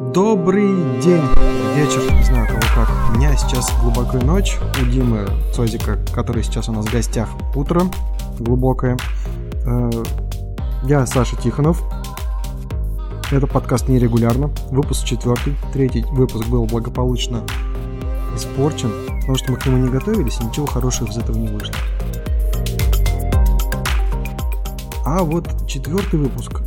Добрый день, вечер, не знаю кого как. У меня сейчас глубокая ночь, у Димы Цозика, который сейчас у нас в гостях, утро глубокое. Э, я Саша Тихонов. Это подкаст нерегулярно. Выпуск четвертый. Третий выпуск был благополучно испорчен, потому что мы к нему не готовились, и ничего хорошего из этого не вышло. А вот четвертый выпуск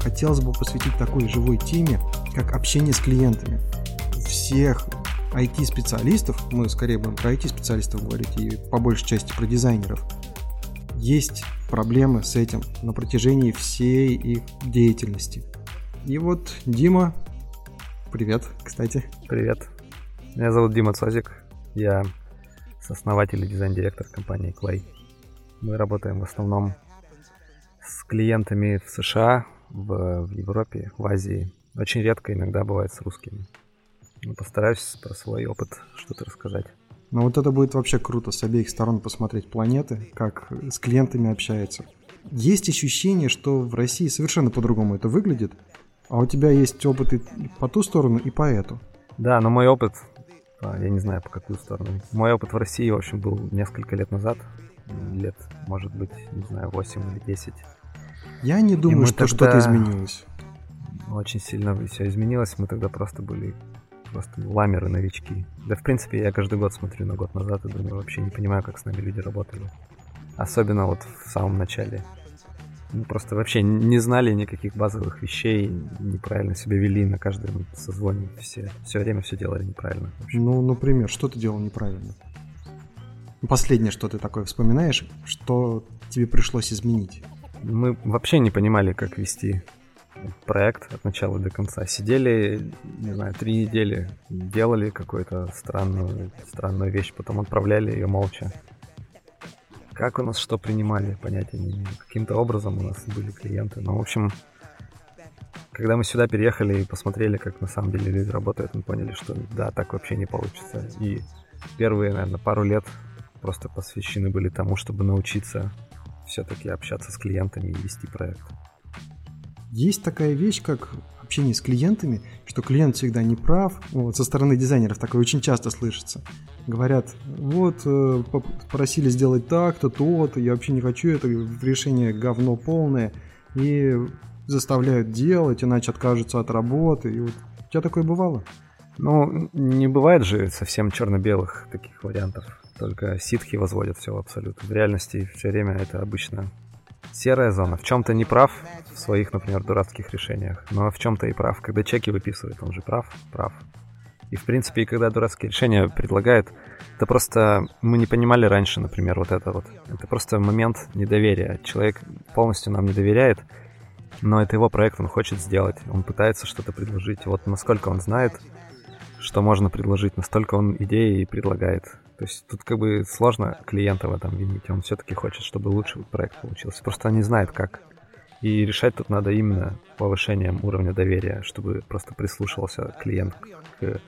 хотелось бы посвятить такой живой теме, как общение с клиентами. Всех IT-специалистов, мы скорее будем про IT-специалистов говорить и по большей части про дизайнеров, есть проблемы с этим на протяжении всей их деятельности. И вот Дима, привет, кстати. Привет. Меня зовут Дима Цозик. Я сооснователь и дизайн-директор компании Clay. Мы работаем в основном с клиентами в США, в, в Европе, в Азии. Очень редко иногда бывает с русскими. Но постараюсь про свой опыт что-то рассказать. Ну вот это будет вообще круто с обеих сторон посмотреть планеты, как с клиентами общается. Есть ощущение, что в России совершенно по-другому это выглядит, а у тебя есть опыт и по ту сторону, и по эту. Да, но мой опыт, а, я не знаю по какую сторону. Мой опыт в России, в общем, был несколько лет назад, лет, может быть, не знаю, 8 или 10. Я не думаю, что что-то изменилось. Очень сильно все изменилось. Мы тогда просто были просто ламеры, новички. Да, в принципе, я каждый год смотрю на год назад и думаю, вообще не понимаю, как с нами люди работали. Особенно вот в самом начале. Мы просто вообще не знали никаких базовых вещей, неправильно себя вели на каждом созвоне. Все, все время все делали неправильно. Ну, например, что ты делал неправильно? Последнее, что ты такое вспоминаешь, что тебе пришлось изменить? Мы вообще не понимали, как вести проект от начала до конца. Сидели, не знаю, три недели, делали какую-то странную, странную вещь, потом отправляли ее молча. Как у нас что принимали, понятия не имею. Каким-то образом у нас были клиенты. Но, в общем, когда мы сюда переехали и посмотрели, как на самом деле люди работают, мы поняли, что да, так вообще не получится. И первые, наверное, пару лет просто посвящены были тому, чтобы научиться все-таки общаться с клиентами и вести проект. Есть такая вещь, как общение с клиентами, что клиент всегда не прав. Вот, со стороны дизайнеров такое очень часто слышится. Говорят, вот, э, попросили сделать так-то, то-то, я вообще не хочу, это решение говно полное. И заставляют делать, иначе откажутся от работы. И вот у тебя такое бывало? Ну, не бывает же совсем черно-белых таких вариантов. Только ситхи возводят все в абсолют. В реальности все время это обычно серая зона. В чем-то не прав в своих, например, дурацких решениях, но в чем-то и прав. Когда чеки выписывает, он же прав, прав. И, в принципе, и когда дурацкие решения предлагает, это просто мы не понимали раньше, например, вот это вот. Это просто момент недоверия. Человек полностью нам не доверяет, но это его проект, он хочет сделать, он пытается что-то предложить. Вот насколько он знает, что можно предложить, настолько он идеи и предлагает. То есть тут как бы сложно клиента в этом винить. Он все-таки хочет, чтобы лучший проект получился. Просто он не знает как. И решать тут надо именно повышением уровня доверия, чтобы просто прислушивался клиент к,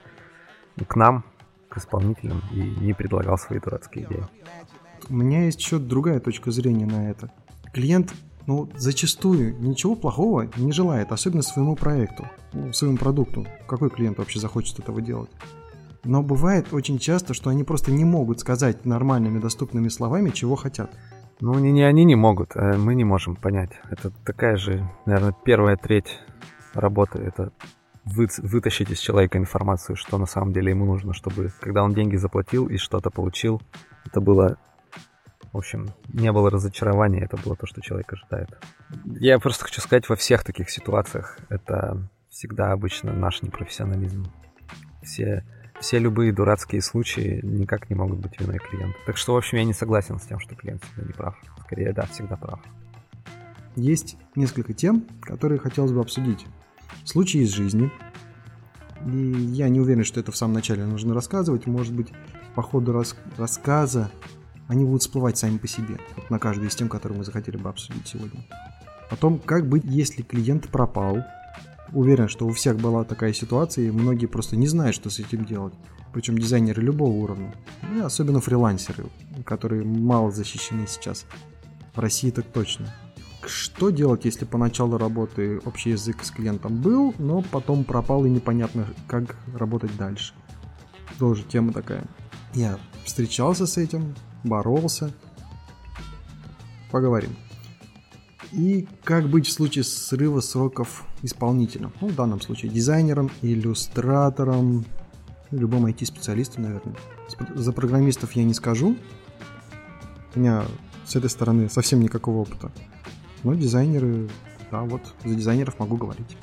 к нам, к исполнителям и не предлагал свои дурацкие идеи. У меня есть еще другая точка зрения на это. Клиент, ну, зачастую ничего плохого не желает, особенно своему проекту, ну, своему продукту. Какой клиент вообще захочет этого делать? Но бывает очень часто, что они просто не могут сказать нормальными доступными словами, чего хотят. Ну, не, не они не могут, а мы не можем понять. Это такая же, наверное, первая треть работы. Это вы, вытащить из человека информацию, что на самом деле ему нужно, чтобы, когда он деньги заплатил и что-то получил, это было, в общем, не было разочарования, это было то, что человек ожидает. Я просто хочу сказать, во всех таких ситуациях это всегда обычно наш непрофессионализм. Все все любые дурацкие случаи никак не могут быть виной клиента. Так что, в общем, я не согласен с тем, что клиент всегда не прав. Скорее, да, всегда прав. Есть несколько тем, которые хотелось бы обсудить. Случаи из жизни. И я не уверен, что это в самом начале нужно рассказывать. Может быть, по ходу рас рассказа они будут всплывать сами по себе. Вот на каждую из тем, которые мы захотели бы обсудить сегодня. Потом, как быть, если клиент пропал, Уверен, что у всех была такая ситуация, и многие просто не знают, что с этим делать. Причем дизайнеры любого уровня. И ну, особенно фрилансеры, которые мало защищены сейчас. В России так точно. что делать, если по началу работы общий язык с клиентом был, но потом пропал и непонятно, как работать дальше? Тоже тема такая. Я встречался с этим, боролся. Поговорим. И как быть в случае срыва сроков исполнителя? Ну, в данном случае дизайнером, иллюстратором, любым IT-специалистом, наверное. За программистов я не скажу. У меня с этой стороны совсем никакого опыта. Но дизайнеры, да, вот за дизайнеров могу говорить.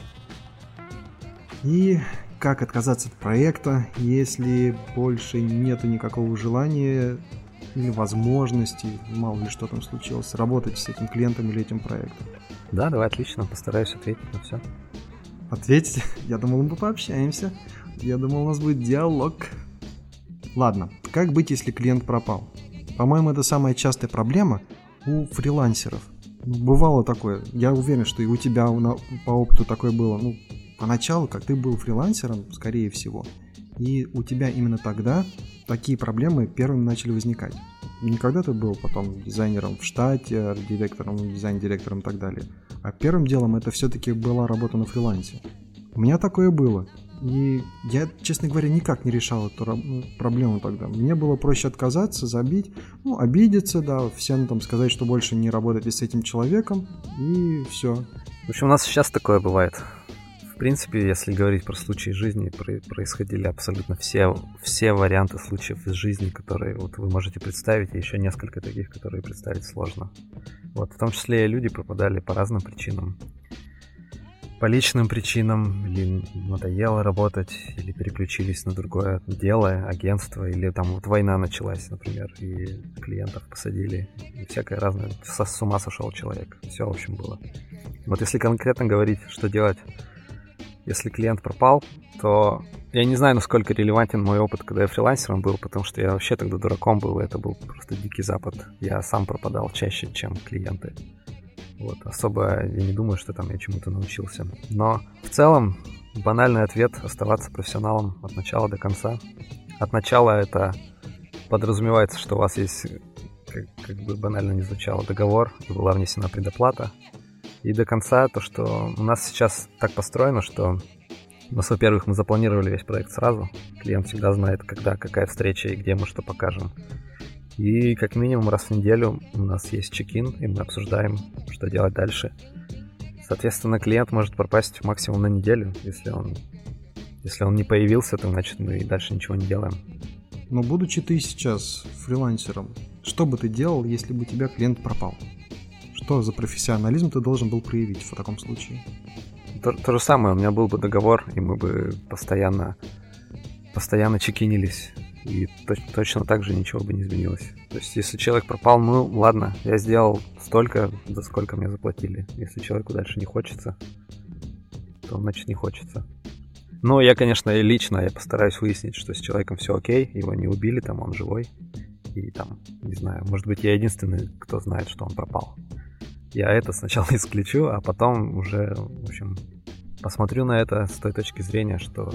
И как отказаться от проекта, если больше нету никакого желания или возможности, мало ли что там случилось, работать с этим клиентом или этим проектом? Да, давай, отлично, постараюсь ответить на все. Ответить? Я думал, мы пообщаемся. Я думал, у нас будет диалог. Ладно, как быть, если клиент пропал? По-моему, это самая частая проблема у фрилансеров. Бывало такое. Я уверен, что и у тебя по опыту такое было. Ну, поначалу, как ты был фрилансером, скорее всего, и у тебя именно тогда такие проблемы первыми начали возникать. Не когда ты был потом дизайнером в штате, директором, дизайн-директором и так далее. А первым делом это все-таки была работа на фрилансе. У меня такое было. И я, честно говоря, никак не решал эту ну, проблему тогда. Мне было проще отказаться, забить, ну, обидеться, да, всем там сказать, что больше не работаете с этим человеком, и все. В общем, у нас сейчас такое бывает. Принципе, если говорить про случаи жизни, происходили абсолютно все, все варианты случаев из жизни, которые вот вы можете представить, и еще несколько таких, которые представить сложно. Вот, в том числе и люди пропадали по разным причинам по личным причинам, или надоело работать, или переключились на другое дело, агентство, или там вот война началась, например, и клиентов посадили, и всякое разное. Со, с ума сошел человек. Все, в общем, было. Вот если конкретно говорить, что делать, если клиент пропал, то я не знаю, насколько релевантен мой опыт, когда я фрилансером был, потому что я вообще тогда дураком был, и это был просто дикий запад. Я сам пропадал чаще, чем клиенты. Вот, особо я не думаю, что там я чему-то научился. Но в целом банальный ответ – оставаться профессионалом от начала до конца. От начала это подразумевается, что у вас есть, как, как бы банально не звучало, договор, и была внесена предоплата. И до конца то, что у нас сейчас так построено, что у нас, во-первых, мы запланировали весь проект сразу. Клиент всегда знает, когда, какая встреча и где мы что покажем. И как минимум раз в неделю у нас есть чекин, и мы обсуждаем, что делать дальше. Соответственно, клиент может пропасть максимум на неделю, если он, если он не появился, то значит мы и дальше ничего не делаем. Но будучи ты сейчас фрилансером, что бы ты делал, если бы у тебя клиент пропал? Что за профессионализм ты должен был проявить в таком случае? То, то же самое, у меня был бы договор, и мы бы постоянно, постоянно чекинились и точно так же ничего бы не изменилось. То есть, если человек пропал, ну ладно, я сделал столько, за сколько мне заплатили. Если человеку дальше не хочется, то значит не хочется. Но я, конечно, лично я постараюсь выяснить, что с человеком все окей, его не убили, там он живой. И там, не знаю, может быть, я единственный, кто знает, что он пропал. Я это сначала исключу, а потом уже, в общем, посмотрю на это с той точки зрения, что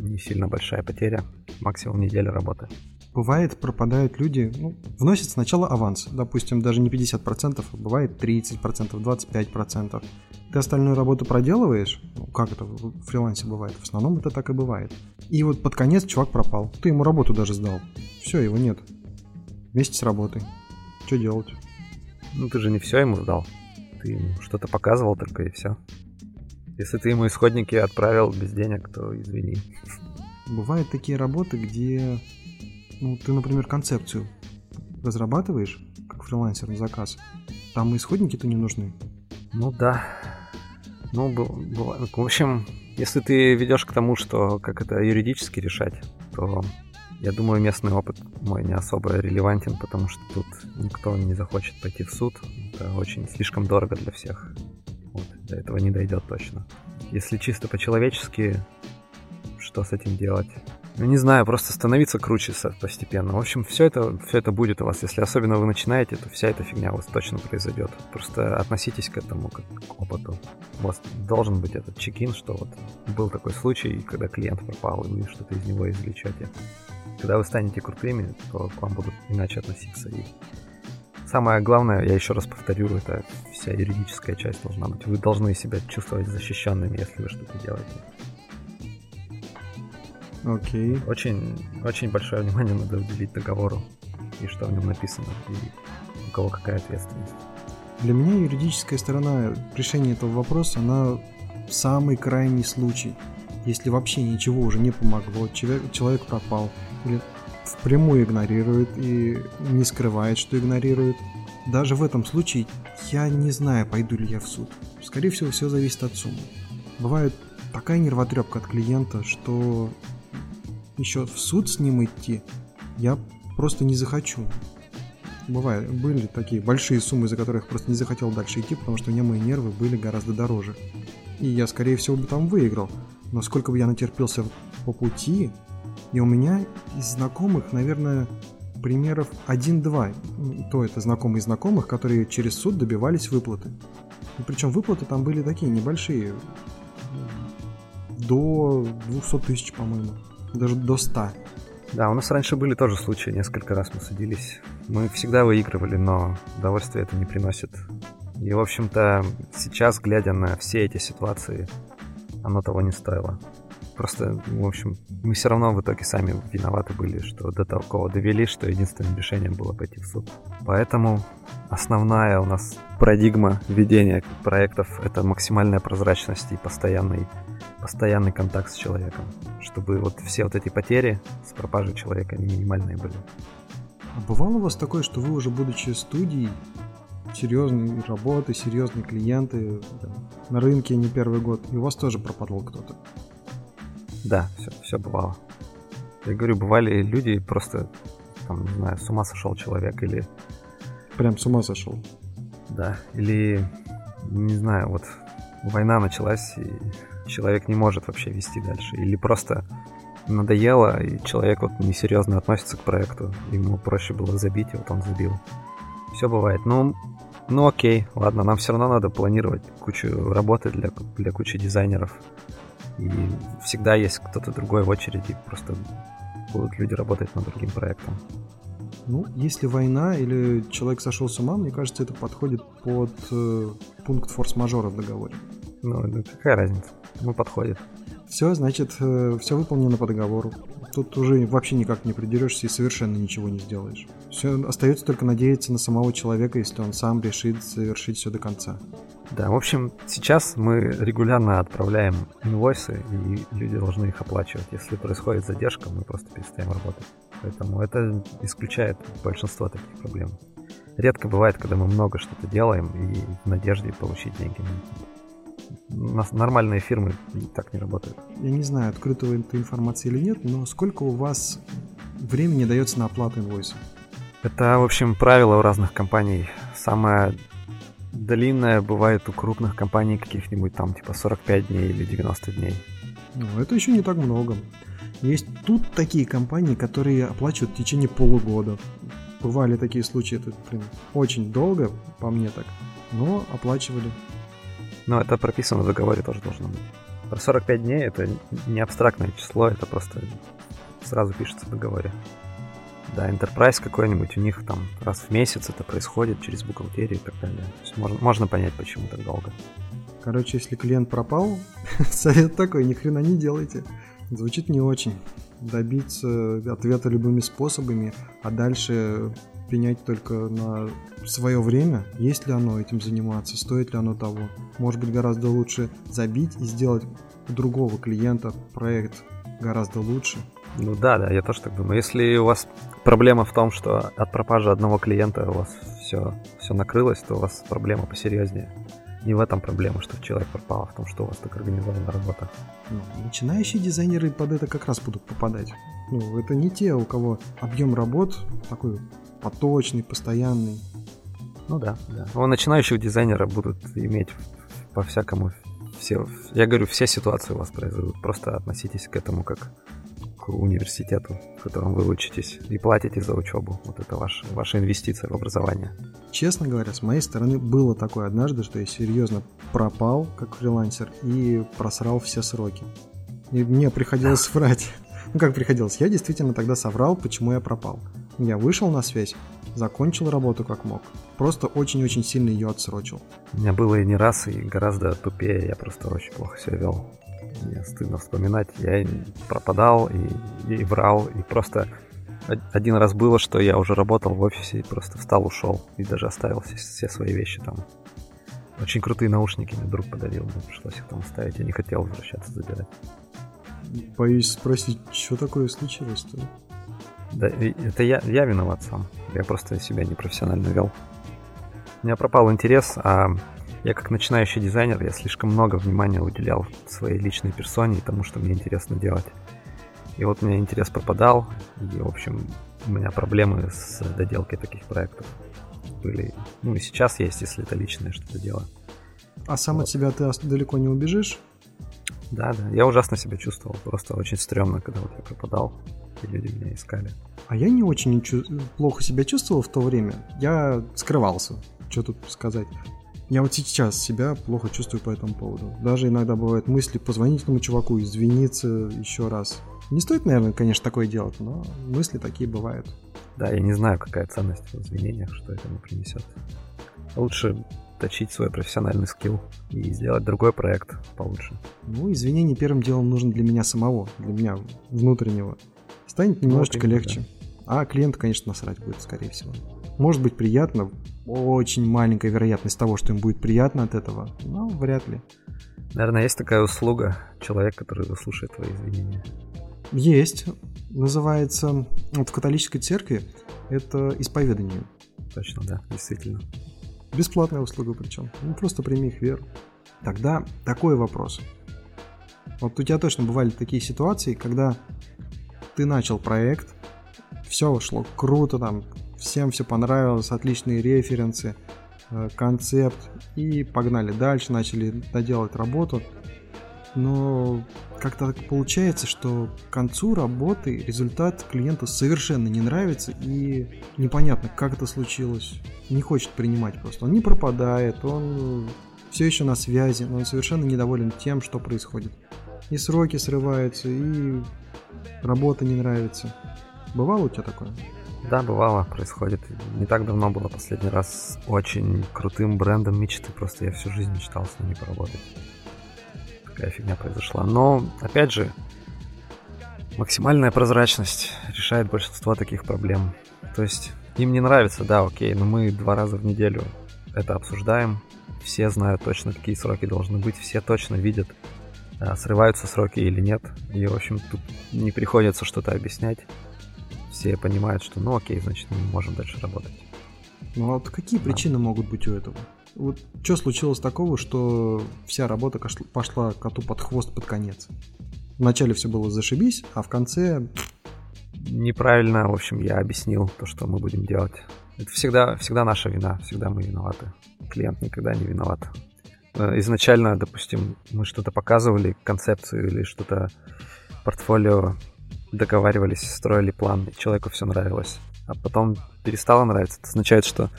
не сильно большая потеря, максимум неделя работы. Бывает, пропадают люди, ну, вносят сначала аванс, допустим, даже не 50%, а бывает 30%, 25%. Ты остальную работу проделываешь, ну, как это в фрилансе бывает, в основном это так и бывает. И вот под конец чувак пропал, ты ему работу даже сдал, все, его нет, вместе с работой. Что делать? Ну ты же не все ему сдал, ты ему что-то показывал только и все. Если ты ему исходники отправил без денег, то извини. Бывают такие работы, где ну, ты, например, концепцию разрабатываешь, как фрилансер на заказ, там исходники-то не нужны. Ну да. Ну, бывает. В общем, если ты ведешь к тому, что как это юридически решать, то я думаю, местный опыт мой не особо релевантен, потому что тут никто не захочет пойти в суд. Это очень слишком дорого для всех. Вот, до этого не дойдет точно. Если чисто по-человечески, что с этим делать? Ну, не знаю, просто становиться круче постепенно. В общем, все это, все это будет у вас. Если особенно вы начинаете, то вся эта фигня у вас точно произойдет. Просто относитесь к этому как к опыту. У вас должен быть этот чекин, что вот был такой случай, когда клиент пропал, и вы что-то из него извлечете. Когда вы станете крутыми, то к вам будут иначе относиться и самое главное, я еще раз повторю, это вся юридическая часть должна быть. Вы должны себя чувствовать защищенными, если вы что-то делаете. Окей. Очень, очень большое внимание надо уделить договору и что в нем написано, и у кого какая ответственность. Для меня юридическая сторона решения этого вопроса, она самый крайний случай. Если вообще ничего уже не помогло, человек, человек пропал, впрямую игнорирует и не скрывает, что игнорирует. Даже в этом случае я не знаю, пойду ли я в суд. Скорее всего, все зависит от суммы. Бывает такая нервотрепка от клиента, что еще в суд с ним идти я просто не захочу. Бывает, были такие большие суммы, за которых просто не захотел дальше идти, потому что у меня мои нервы были гораздо дороже. И я, скорее всего, бы там выиграл. Но сколько бы я натерпелся по пути, и у меня из знакомых, наверное, примеров 1-2. То это знакомые знакомых, которые через суд добивались выплаты. И причем выплаты там были такие небольшие. До 200 тысяч, по-моему даже до 100. Да, у нас раньше были тоже случаи, несколько раз мы садились. Мы всегда выигрывали, но удовольствие это не приносит. И, в общем-то, сейчас, глядя на все эти ситуации, оно того не стоило. Просто, в общем, мы все равно в итоге сами виноваты были, что до такого довели, что единственным решением было пойти в суд. Поэтому основная у нас парадигма ведения проектов — это максимальная прозрачность и постоянный постоянный контакт с человеком, чтобы вот все вот эти потери с пропажей человека они минимальные были. А бывало у вас такое, что вы уже будучи студией, серьезные работы, серьезные клиенты, на рынке не первый год, и у вас тоже пропадал кто-то? Да, все, все бывало. Я говорю, бывали люди просто, там, не знаю, с ума сошел человек или... Прям с ума сошел? Да, или, не знаю, вот война началась, и человек не может вообще вести дальше. Или просто надоело, и человек вот несерьезно относится к проекту. Ему проще было забить, и вот он забил. Все бывает. Ну, ну окей, ладно, нам все равно надо планировать кучу работы для, для кучи дизайнеров. И всегда есть кто-то другой в очереди, просто будут люди работать над другим проектом. Ну, если война или человек сошел с ума, мне кажется, это подходит под э, пункт форс-мажора в договоре. Ну, какая разница? Ну, подходит. Все, значит, э, все выполнено по договору. Тут уже вообще никак не придерешься и совершенно ничего не сделаешь. Все, остается только надеяться на самого человека, если он сам решит завершить все до конца. Да, в общем, сейчас мы регулярно отправляем инвойсы, и люди должны их оплачивать. Если происходит задержка, мы просто перестаем работать. Поэтому это исключает большинство таких проблем. Редко бывает, когда мы много что-то делаем и в надежде получить деньги нормальные фирмы так не работают. Я не знаю, открытого этой информации или нет, но сколько у вас времени дается на оплату инвойса? Это, в общем, правило у разных компаний. Самое длинное бывает у крупных компаний каких-нибудь там типа 45 дней или 90 дней. Ну, это еще не так много. Есть тут такие компании, которые оплачивают в течение полугода. Бывали такие случаи, это блин, очень долго, по мне так, но оплачивали. Но это прописано в договоре тоже должно быть. Про 45 дней это не абстрактное число, это просто сразу пишется в договоре. Да, Enterprise какой-нибудь, у них там раз в месяц это происходит через бухгалтерию и так далее. Можно, можно понять, почему так долго. Короче, если клиент пропал, совет такой, ни хрена не делайте. Звучит не очень. Добиться ответа любыми способами, а дальше пенять только на свое время, есть ли оно этим заниматься, стоит ли оно того. Может быть гораздо лучше забить и сделать у другого клиента проект гораздо лучше. Ну да, да, я тоже так думаю. Если у вас проблема в том, что от пропажи одного клиента у вас все, все накрылось, то у вас проблема посерьезнее. Не в этом проблема, что человек пропал, а в том, что у вас так организована работа. Ну, начинающие дизайнеры под это как раз будут попадать. Ну, это не те, у кого объем работ такой поточный, постоянный. Ну да, да. У начинающего дизайнера будут иметь по-всякому все, я говорю, все ситуации у вас произойдут. Просто относитесь к этому как к университету, в котором вы учитесь и платите за учебу. Вот это ваш, ваша инвестиция в образование. Честно говоря, с моей стороны было такое однажды, что я серьезно пропал как фрилансер и просрал все сроки. И мне приходилось врать. Ну как приходилось? Я действительно тогда соврал, почему я пропал. Я вышел на связь, закончил работу как мог. Просто очень-очень сильно ее отсрочил. У меня было и не раз, и гораздо тупее. Я просто очень плохо себя вел. Мне стыдно вспоминать. Я пропадал и, и врал, и просто один раз было, что я уже работал в офисе и просто встал, ушел. И даже оставил все, все свои вещи там. Очень крутые наушники мне друг подарил. Мне пришлось их там оставить. Я не хотел возвращаться забирать. Боюсь спросить, что такое случилось-то? Да, это я, я виноват сам. Я просто себя непрофессионально вел. У меня пропал интерес, а я как начинающий дизайнер, я слишком много внимания уделял своей личной персоне и тому, что мне интересно делать. И вот у меня интерес пропадал, и, в общем, у меня проблемы с доделкой таких проектов были. Ну и сейчас есть, если это личное что-то дело. А сам вот. от себя ты далеко не убежишь? Да, да. Я ужасно себя чувствовал. Просто очень стрёмно, когда вот я пропадал, и люди меня искали. А я не очень чу- плохо себя чувствовал в то время. Я скрывался. Что тут сказать? Я вот сейчас себя плохо чувствую по этому поводу. Даже иногда бывают мысли позвонить этому чуваку, извиниться еще раз. Не стоит, наверное, конечно, такое делать, но мысли такие бывают. Да, я не знаю, какая ценность в извинениях, что это мне принесет. Лучше точить свой профессиональный скилл и сделать другой проект получше. Ну, извинения первым делом нужно для меня самого, для меня внутреннего. Станет немножечко вот легче. Да. А клиент, конечно, насрать будет, скорее всего. Может быть приятно, очень маленькая вероятность того, что им будет приятно от этого, но вряд ли. Наверное, есть такая услуга, человек, который выслушает твои извинения. Есть. Называется вот в католической церкви это исповедание. Точно, да, действительно. Бесплатная услуга причем. Ну, просто прими их веру. Тогда такой вопрос. Вот у тебя точно бывали такие ситуации, когда ты начал проект, все шло круто, там всем все понравилось, отличные референсы, э, концепт, и погнали дальше, начали доделать работу – но как-то так получается, что к концу работы результат клиенту совершенно не нравится и непонятно, как это случилось. Не хочет принимать просто. Он не пропадает, он все еще на связи, но он совершенно недоволен тем, что происходит. И сроки срываются, и работа не нравится. Бывало у тебя такое? Да, бывало, происходит. Не так давно было последний раз с очень крутым брендом мечты, просто я всю жизнь мечтал с ними поработать такая фигня произошла. Но, опять же, максимальная прозрачность решает большинство таких проблем. То есть им не нравится, да, окей, но мы два раза в неделю это обсуждаем. Все знают точно, какие сроки должны быть, все точно видят, а, срываются сроки или нет. И, в общем, тут не приходится что-то объяснять. Все понимают, что, ну окей, значит, мы можем дальше работать. Ну а вот какие да. причины могут быть у этого? Вот что случилось такого, что вся работа пошла коту под хвост под конец? Вначале все было зашибись, а в конце... Неправильно, в общем, я объяснил то, что мы будем делать. Это всегда, всегда наша вина, всегда мы виноваты. Клиент никогда не виноват. Э, изначально, допустим, мы что-то показывали, концепцию или что-то портфолио, договаривались, строили план, и человеку все нравилось. А потом перестало нравиться. Это означает, что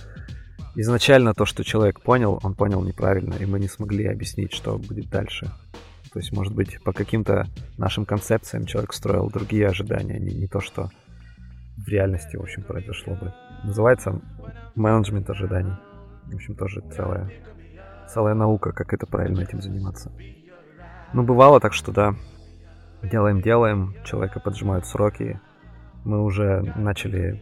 изначально то, что человек понял, он понял неправильно, и мы не смогли объяснить, что будет дальше. То есть, может быть, по каким-то нашим концепциям человек строил другие ожидания, не, не то, что в реальности, в общем, произошло бы. Называется менеджмент ожиданий. В общем, тоже целая, целая наука, как это правильно этим заниматься. Ну, бывало так, что да, делаем-делаем, человека поджимают сроки, мы уже начали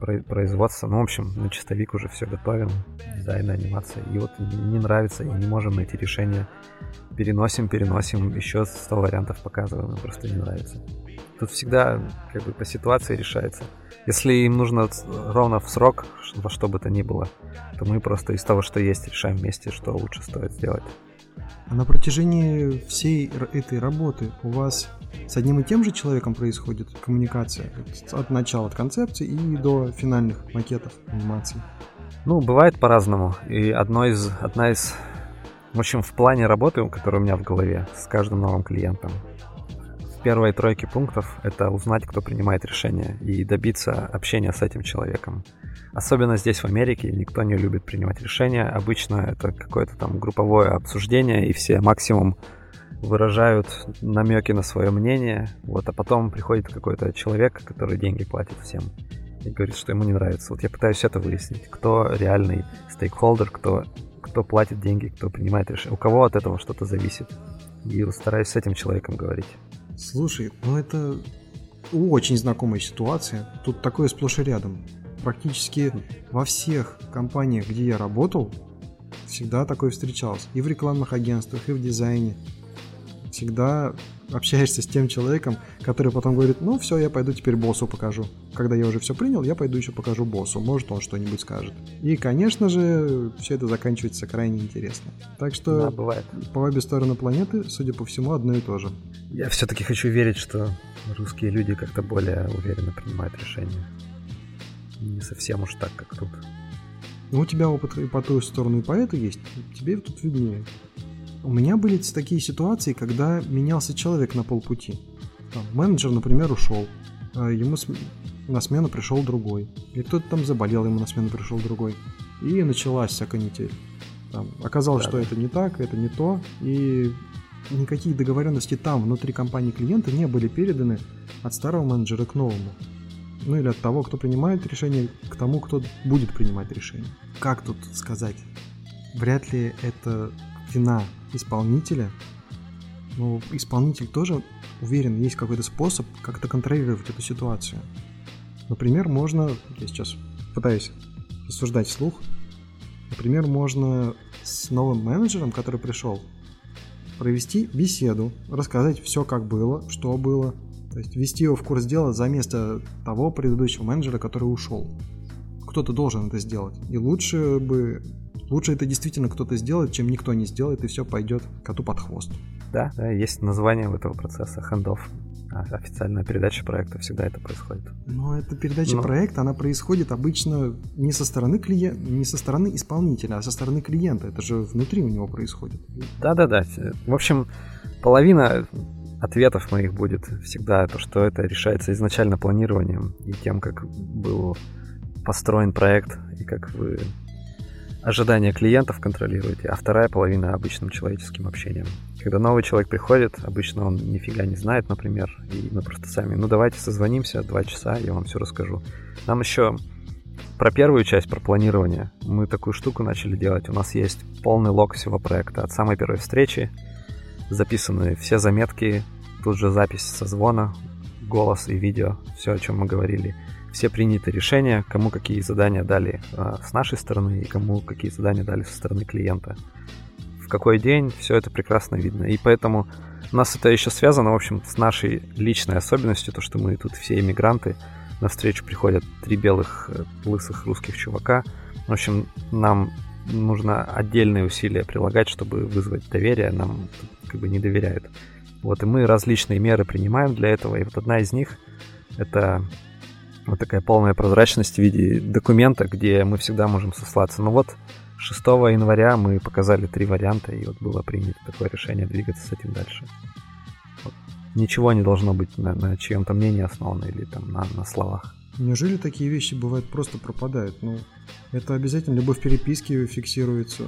производства. Ну, в общем, на чистовик уже все готовим, дизайн, анимация. И вот не нравится, и не можем найти решение. Переносим, переносим, еще 100 вариантов показываем, просто не нравится. Тут всегда как бы по ситуации решается. Если им нужно ровно в срок, во что бы то ни было, то мы просто из того, что есть, решаем вместе, что лучше стоит сделать. А на протяжении всей этой работы у вас с одним и тем же человеком происходит коммуникация от начала, от концепции и до финальных макетов анимации? Ну, бывает по-разному. И одно из, одна из... В общем, в плане работы, которая у меня в голове, с каждым новым клиентом, в первой тройке пунктов это узнать, кто принимает решение, и добиться общения с этим человеком. Особенно здесь, в Америке, никто не любит принимать решения. Обычно это какое-то там групповое обсуждение, и все максимум выражают намеки на свое мнение, вот, а потом приходит какой-то человек, который деньги платит всем и говорит, что ему не нравится. Вот я пытаюсь это выяснить. Кто реальный стейкхолдер, кто, кто платит деньги, кто принимает решение. У кого от этого что-то зависит. И стараюсь с этим человеком говорить. Слушай, ну это очень знакомая ситуация. Тут такое сплошь и рядом. Практически во всех компаниях, где я работал, всегда такое встречалось. И в рекламных агентствах, и в дизайне. Всегда общаешься с тем человеком, который потом говорит, ну все, я пойду теперь боссу покажу. Когда я уже все принял, я пойду еще покажу боссу, может он что-нибудь скажет. И, конечно же, все это заканчивается крайне интересно. Так что да, бывает. по обе стороны планеты, судя по всему, одно и то же. Я все-таки хочу верить, что русские люди как-то более уверенно принимают решения. Не совсем уж так, как тут. Ну, у тебя опыт и по ту сторону, и по эту есть. Тебе тут виднее. У меня были такие ситуации, когда менялся человек на полпути. Там, менеджер, например, ушел, а ему на смену пришел другой. Или кто-то там заболел, ему на смену пришел другой. И началась вся канитель. Там, оказалось, да, что это не так, это не то, и никаких договоренностей там, внутри компании клиента, не были переданы от старого менеджера к новому. Ну или от того, кто принимает решение, к тому, кто будет принимать решение. Как тут сказать? Вряд ли это вина исполнителя, но исполнитель тоже уверен, есть какой-то способ как-то контролировать эту ситуацию. Например, можно, я сейчас пытаюсь рассуждать вслух, например, можно с новым менеджером, который пришел, провести беседу, рассказать все, как было, что было, то есть ввести его в курс дела за место того предыдущего менеджера, который ушел. Кто-то должен это сделать. И лучше бы Лучше это действительно кто-то сделает, чем никто не сделает, и все пойдет коту под хвост. Да, да, есть название у этого процесса хендов. А официальная передача проекта всегда это происходит. Но эта передача Но... проекта, она происходит обычно не со стороны клиента, не со стороны исполнителя, а со стороны клиента. Это же внутри у него происходит. Да-да-да. В общем, половина ответов моих будет всегда то, что это решается изначально планированием и тем, как был построен проект и как вы ожидания клиентов контролируете, а вторая половина обычным человеческим общением. Когда новый человек приходит, обычно он нифига не знает, например, и мы просто сами, ну давайте созвонимся, два часа, я вам все расскажу. Нам еще про первую часть, про планирование, мы такую штуку начали делать. У нас есть полный лог всего проекта от самой первой встречи, записаны все заметки, тут же запись созвона, голос и видео, все, о чем мы говорили – все приняты решения, кому какие задания дали э, с нашей стороны и кому какие задания дали со стороны клиента. В какой день, все это прекрасно видно. И поэтому у нас это еще связано, в общем, с нашей личной особенностью, то, что мы тут все иммигранты, на встречу приходят три белых э, лысых русских чувака. В общем, нам нужно отдельные усилия прилагать, чтобы вызвать доверие, нам как бы не доверяют. Вот, и мы различные меры принимаем для этого, и вот одна из них — это вот такая полная прозрачность в виде документа, где мы всегда можем сослаться. Ну вот 6 января мы показали три варианта, и вот было принято такое решение двигаться с этим дальше. Вот. Ничего не должно быть на, на чьем-то мнении основано или там на, на словах. Неужели такие вещи бывают просто пропадают? Ну, это обязательно либо в переписке фиксируется,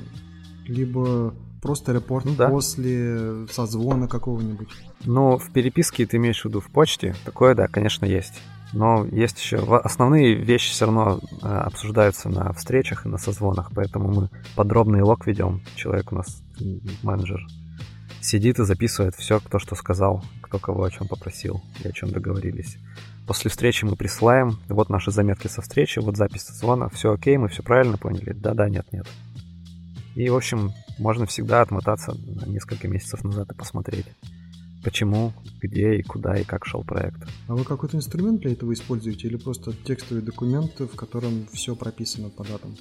либо просто репорт ну, да. после созвона какого-нибудь. Ну, в переписке ты имеешь в виду в почте? Такое, да, конечно, есть. Но есть еще... Основные вещи все равно э, обсуждаются на встречах и на созвонах, поэтому мы подробный лог ведем. Человек у нас, менеджер, сидит и записывает все, кто что сказал, кто кого о чем попросил и о чем договорились. После встречи мы присылаем, вот наши заметки со встречи, вот запись созвона, все окей, мы все правильно поняли, да-да, нет-нет. И, в общем, можно всегда отмотаться на несколько месяцев назад и посмотреть почему, где и куда и как шел проект. А вы какой-то инструмент для этого используете или просто текстовый документ, в котором все прописано по датам?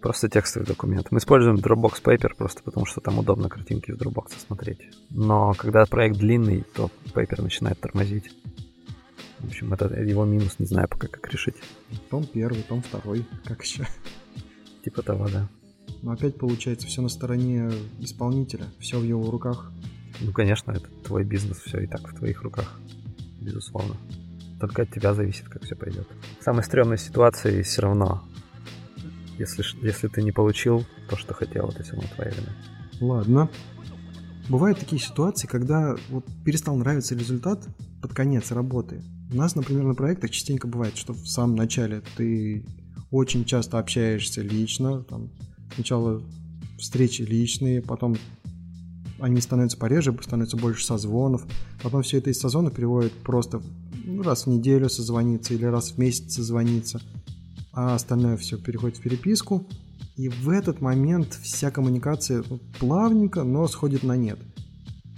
Просто текстовый документ. Мы используем Dropbox Paper просто потому, что там удобно картинки в Dropbox смотреть. Но когда проект длинный, то Paper начинает тормозить. В общем, это его минус, не знаю пока как решить. Том первый, том второй, как еще? Типа того, да. Но опять получается все на стороне исполнителя, все в его руках. Ну, конечно, это твой бизнес, все и так в твоих руках, безусловно. Только от тебя зависит, как все пойдет. В самой стрёмной ситуации все равно, если, если ты не получил то, что хотел, это все равно твоя вина. Ладно. Бывают такие ситуации, когда вот перестал нравиться результат под конец работы. У нас, например, на проектах частенько бывает, что в самом начале ты очень часто общаешься лично, там, сначала встречи личные, потом они становятся пореже, становится больше созвонов, потом все это из созвонов переводит просто ну, раз в неделю созвониться или раз в месяц созвониться, а остальное все переходит в переписку, и в этот момент вся коммуникация плавненько, но сходит на нет.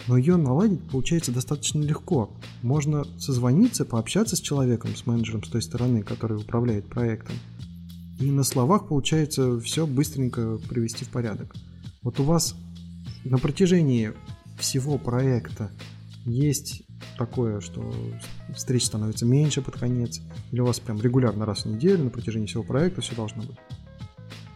Но ее наладить получается достаточно легко. Можно созвониться, пообщаться с человеком, с менеджером с той стороны, который управляет проектом. И на словах получается все быстренько привести в порядок. Вот у вас на протяжении всего проекта есть такое, что встреч становится меньше под конец? Или у вас прям регулярно раз в неделю на протяжении всего проекта все должно быть?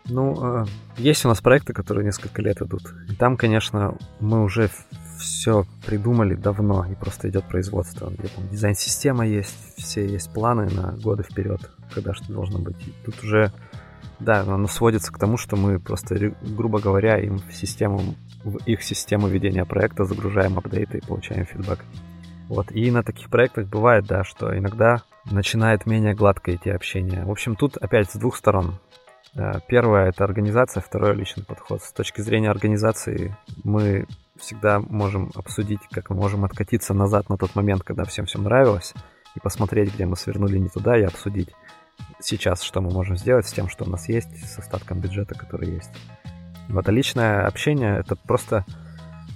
Ну, а, есть у нас проекты, которые несколько лет идут. И там, конечно, мы уже все придумали давно, и просто идет производство. Где там дизайн-система есть, все есть планы на годы вперед, когда что должно быть. И тут уже, да, оно сводится к тому, что мы просто, грубо говоря, им в систему, в их систему ведения проекта загружаем апдейты и получаем фидбэк. Вот, и на таких проектах бывает, да, что иногда начинает менее гладко идти общение. В общем, тут опять с двух сторон. Э, первое — это организация, второе — личный подход. С точки зрения организации мы всегда можем обсудить, как мы можем откатиться назад на тот момент, когда всем все нравилось, и посмотреть, где мы свернули не туда, и обсудить сейчас, что мы можем сделать с тем, что у нас есть, с остатком бюджета, который есть. Вот, а личное общение — это просто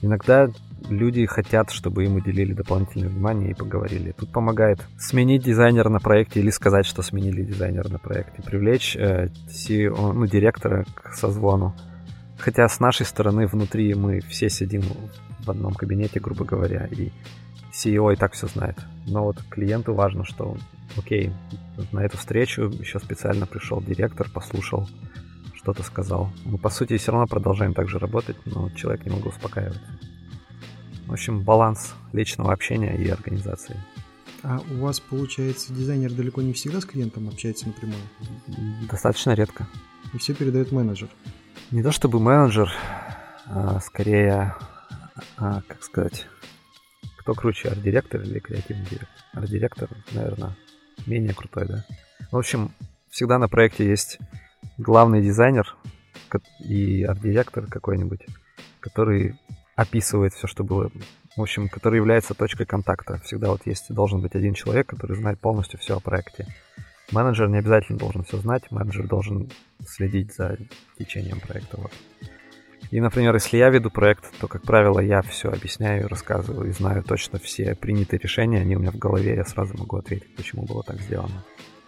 иногда люди хотят, чтобы им уделили дополнительное внимание и поговорили. Тут помогает сменить дизайнера на проекте или сказать, что сменили дизайнера на проекте, привлечь э, CEO, ну, директора к созвону. Хотя с нашей стороны внутри мы все сидим в одном кабинете, грубо говоря, и CEO и так все знает. Но вот клиенту важно, что окей, на эту встречу еще специально пришел директор, послушал, что-то сказал. Мы, по сути, все равно продолжаем так же работать, но человек не могу успокаивать. В общем, баланс личного общения и организации. А у вас, получается, дизайнер далеко не всегда с клиентом общается напрямую? Достаточно редко. И все передает менеджер? Не то чтобы менеджер, а скорее, а, как сказать, кто круче, арт-директор или креативный директор? Арт-директор, наверное, менее крутой, да? В общем, всегда на проекте есть главный дизайнер и арт-директор какой-нибудь, который описывает все, что было. В общем, который является точкой контакта. Всегда вот есть, должен быть один человек, который знает полностью все о проекте. Менеджер не обязательно должен все знать, менеджер должен следить за течением проекта. Вот. И, например, если я веду проект, то, как правило, я все объясняю, рассказываю и знаю точно все принятые решения, они у меня в голове, я сразу могу ответить, почему было так сделано.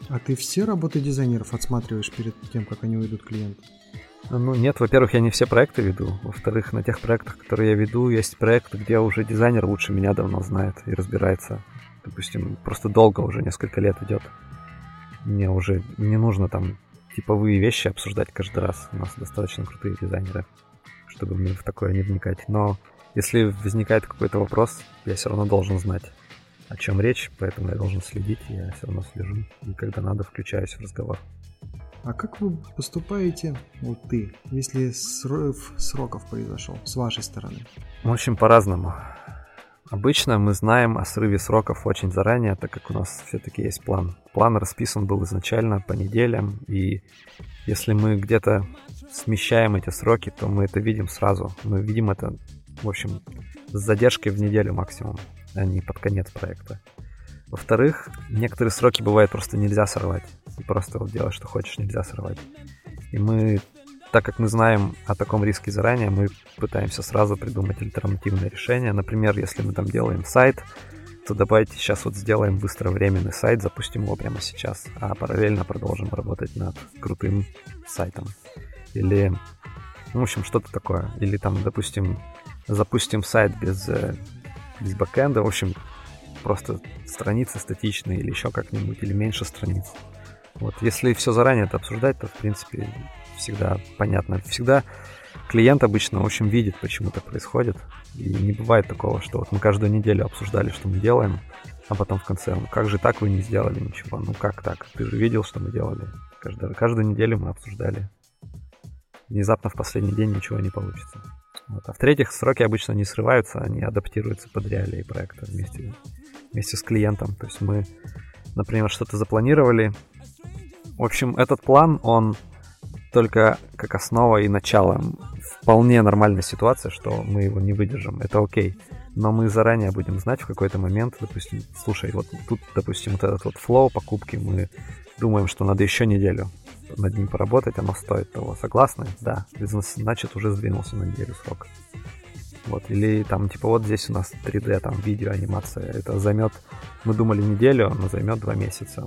А ты все работы дизайнеров отсматриваешь перед тем, как они уйдут клиенту? Ну, нет, во-первых, я не все проекты веду. Во-вторых, на тех проектах, которые я веду, есть проект, где уже дизайнер лучше меня давно знает и разбирается. Допустим, просто долго уже, несколько лет идет. Мне уже не нужно там типовые вещи обсуждать каждый раз. У нас достаточно крутые дизайнеры, чтобы мне в такое не вникать. Но если возникает какой-то вопрос, я все равно должен знать, о чем речь, поэтому я должен следить, я все равно слежу. И когда надо, включаюсь в разговор. А как вы поступаете, вот ты, если срыв сроков произошел с вашей стороны? В общем, по-разному. Обычно мы знаем о срыве сроков очень заранее, так как у нас все-таки есть план. План расписан был изначально по неделям, и если мы где-то смещаем эти сроки, то мы это видим сразу. Мы видим это, в общем, с задержкой в неделю максимум, а не под конец проекта. Во-вторых, некоторые сроки бывает просто нельзя сорвать. И просто вот делать, что хочешь, нельзя сорвать. И мы, так как мы знаем о таком риске заранее, мы пытаемся сразу придумать альтернативное решение. Например, если мы там делаем сайт, то давайте сейчас вот сделаем быстро временный сайт, запустим его прямо сейчас, а параллельно продолжим работать над крутым сайтом. Или, ну, в общем, что-то такое. Или там, допустим, запустим сайт без, э, без бэкэнда. В общем, просто страницы статичные или еще как-нибудь, или меньше страниц. Вот, если все заранее это обсуждать, то, в принципе, всегда понятно. Всегда клиент обычно, в общем, видит, почему так происходит. И не бывает такого, что вот мы каждую неделю обсуждали, что мы делаем, а потом в конце, ну как же так вы не сделали ничего? Ну как так? Ты же видел, что мы делали. Каждую, каждую неделю мы обсуждали. Внезапно в последний день ничего не получится. Вот. А в-третьих, сроки обычно не срываются, они адаптируются под реалии проекта вместе вместе с клиентом. То есть мы например, что-то запланировали. В общем, этот план, он только как основа и начало. Вполне нормальная ситуация, что мы его не выдержим. Это окей. Но мы заранее будем знать в какой-то момент, допустим, слушай, вот тут, допустим, вот этот вот флоу покупки, мы думаем, что надо еще неделю над ним поработать, оно стоит того. Согласны? Да. Значит, уже сдвинулся на неделю срок. Вот, или там, типа, вот здесь у нас 3D, там, видео, анимация. Это займет, мы думали неделю, но займет два месяца.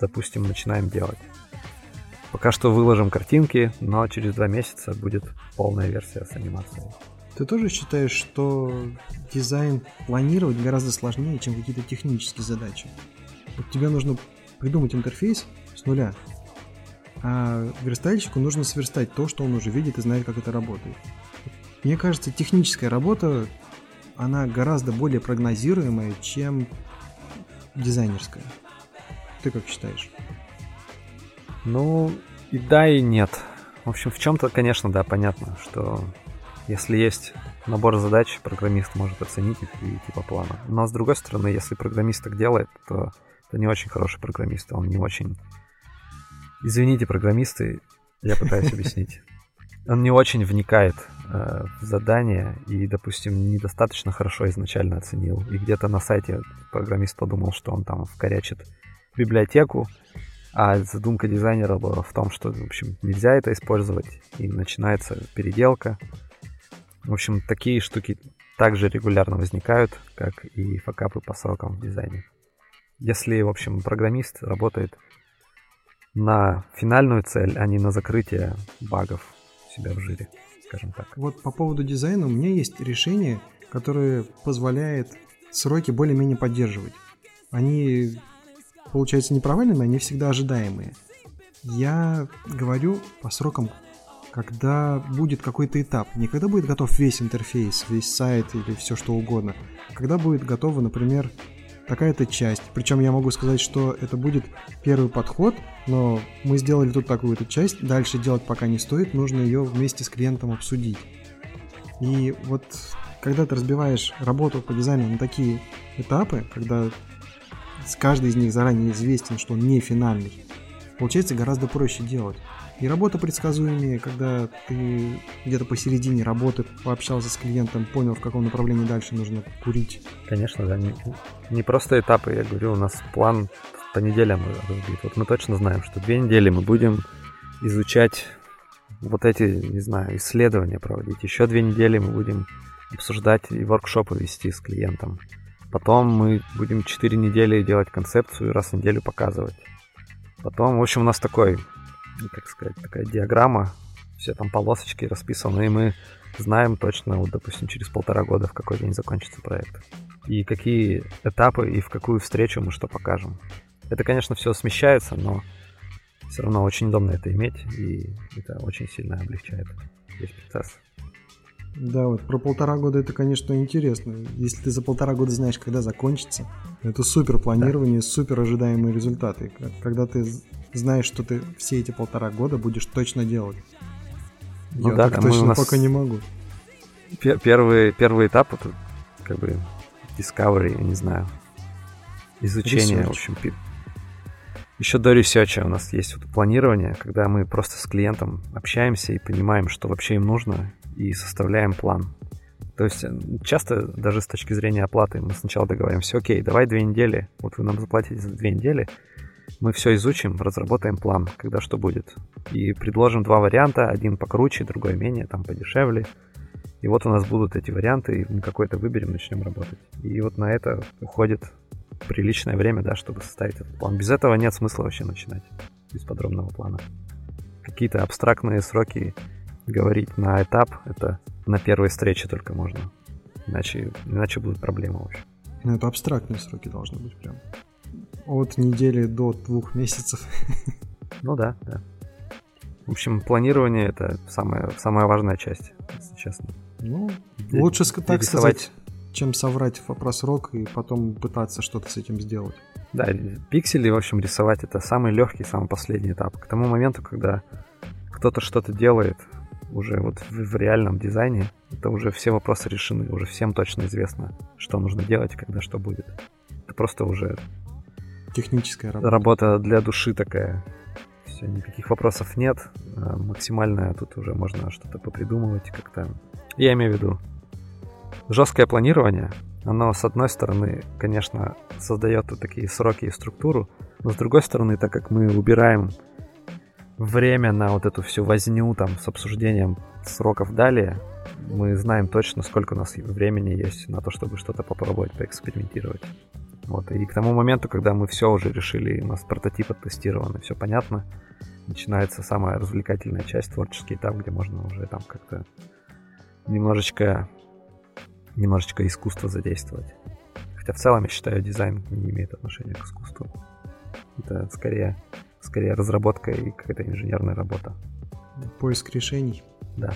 Допустим, начинаем делать. Пока что выложим картинки, но через два месяца будет полная версия с анимацией. Ты тоже считаешь, что дизайн планировать гораздо сложнее, чем какие-то технические задачи? Вот тебе нужно придумать интерфейс с нуля, а верстальщику нужно сверстать то, что он уже видит и знает, как это работает. Мне кажется, техническая работа, она гораздо более прогнозируемая, чем дизайнерская. Ты как считаешь? Ну, и да, и нет. В общем, в чем-то, конечно, да, понятно, что если есть набор задач, программист может оценить их и идти по плану. Но с другой стороны, если программист так делает, то это не очень хороший программист, он не очень... Извините, программисты, я пытаюсь объяснить он не очень вникает э, в задание и, допустим, недостаточно хорошо изначально оценил. И где-то на сайте программист подумал, что он там вкорячит библиотеку, а задумка дизайнера была в том, что, в общем, нельзя это использовать, и начинается переделка. В общем, такие штуки также регулярно возникают, как и факапы по срокам в дизайне. Если, в общем, программист работает на финальную цель, а не на закрытие багов, себя в жире, скажем так. Вот по поводу дизайна у меня есть решение, которое позволяет сроки более-менее поддерживать. Они, получаются не провальными, они всегда ожидаемые. Я говорю по срокам, когда будет какой-то этап. Не когда будет готов весь интерфейс, весь сайт или все что угодно. А когда будет готова, например, такая-то часть. Причем я могу сказать, что это будет первый подход, но мы сделали тут такую-то часть, дальше делать пока не стоит, нужно ее вместе с клиентом обсудить. И вот когда ты разбиваешь работу по дизайну на такие этапы, когда с каждой из них заранее известен, что он не финальный, получается гораздо проще делать. И работа предсказуемее, когда ты где-то посередине работы пообщался с клиентом, понял, в каком направлении дальше нужно курить. Конечно, да. Не, не просто этапы, я говорю, у нас план по неделям разбит. Вот мы точно знаем, что две недели мы будем изучать вот эти, не знаю, исследования проводить. Еще две недели мы будем обсуждать и воркшопы вести с клиентом. Потом мы будем четыре недели делать концепцию раз в неделю показывать. Потом, в общем, у нас такой как сказать, такая диаграмма, все там полосочки расписаны, и мы знаем точно, вот, допустим, через полтора года, в какой день закончится проект. И какие этапы и в какую встречу мы что покажем. Это, конечно, все смещается, но все равно очень удобно это иметь, и это очень сильно облегчает весь процесс. Да, вот про полтора года это, конечно, интересно. Если ты за полтора года знаешь, когда закончится, это супер планирование, да. супер ожидаемые результаты. Когда ты знаешь, что ты все эти полтора года будешь точно делать. Ну, Я да, так точно нас... пока не могу. Первый, первый этап это как бы discovery, я не знаю. Изучение, Research. в общем. Еще до research а у нас есть вот планирование, когда мы просто с клиентом общаемся и понимаем, что вообще им нужно, и составляем план. То есть э, часто даже с точки зрения оплаты мы сначала договариваемся, окей, давай две недели, вот вы нам заплатите за две недели, мы все изучим, разработаем план, когда что будет. И предложим два варианта, один покруче, другой менее, там подешевле. И вот у нас будут эти варианты, и мы какой-то выберем, начнем работать. И вот на это уходит приличное время, да, чтобы составить этот план. Без этого нет смысла вообще начинать, без подробного плана. Какие-то абстрактные сроки говорить на этап, это на первой встрече только можно. Иначе, иначе будут проблемы вообще. Ну, это абстрактные сроки должны быть прям от недели до двух месяцев. Ну да, да. В общем, планирование это самая, самая важная часть, если честно. Ну, Д- лучше так сказать, чем соврать про срок и потом пытаться что-то с этим сделать. Да, пиксели, в общем, рисовать это самый легкий, самый последний этап. К тому моменту, когда кто-то что-то делает уже вот в, в реальном дизайне, это уже все вопросы решены, уже всем точно известно, что нужно делать, когда что будет. Это просто уже Техническая работа. Работа для души такая. Все, никаких вопросов нет. А, максимально тут уже можно что-то попридумывать как-то. Я имею в виду жесткое планирование. Оно, с одной стороны, конечно, создает вот такие сроки и структуру, но с другой стороны, так как мы убираем время на вот эту всю возню там с обсуждением сроков далее, мы знаем точно, сколько у нас времени есть на то, чтобы что-то попробовать, поэкспериментировать. Вот, и к тому моменту, когда мы все уже решили, у нас прототип оттестирован, и все понятно, начинается самая развлекательная часть, творческий этап, где можно уже там как-то немножечко, немножечко искусство задействовать. Хотя в целом я считаю, дизайн не имеет отношения к искусству. Это скорее, скорее разработка и какая-то инженерная работа. Поиск решений. Да.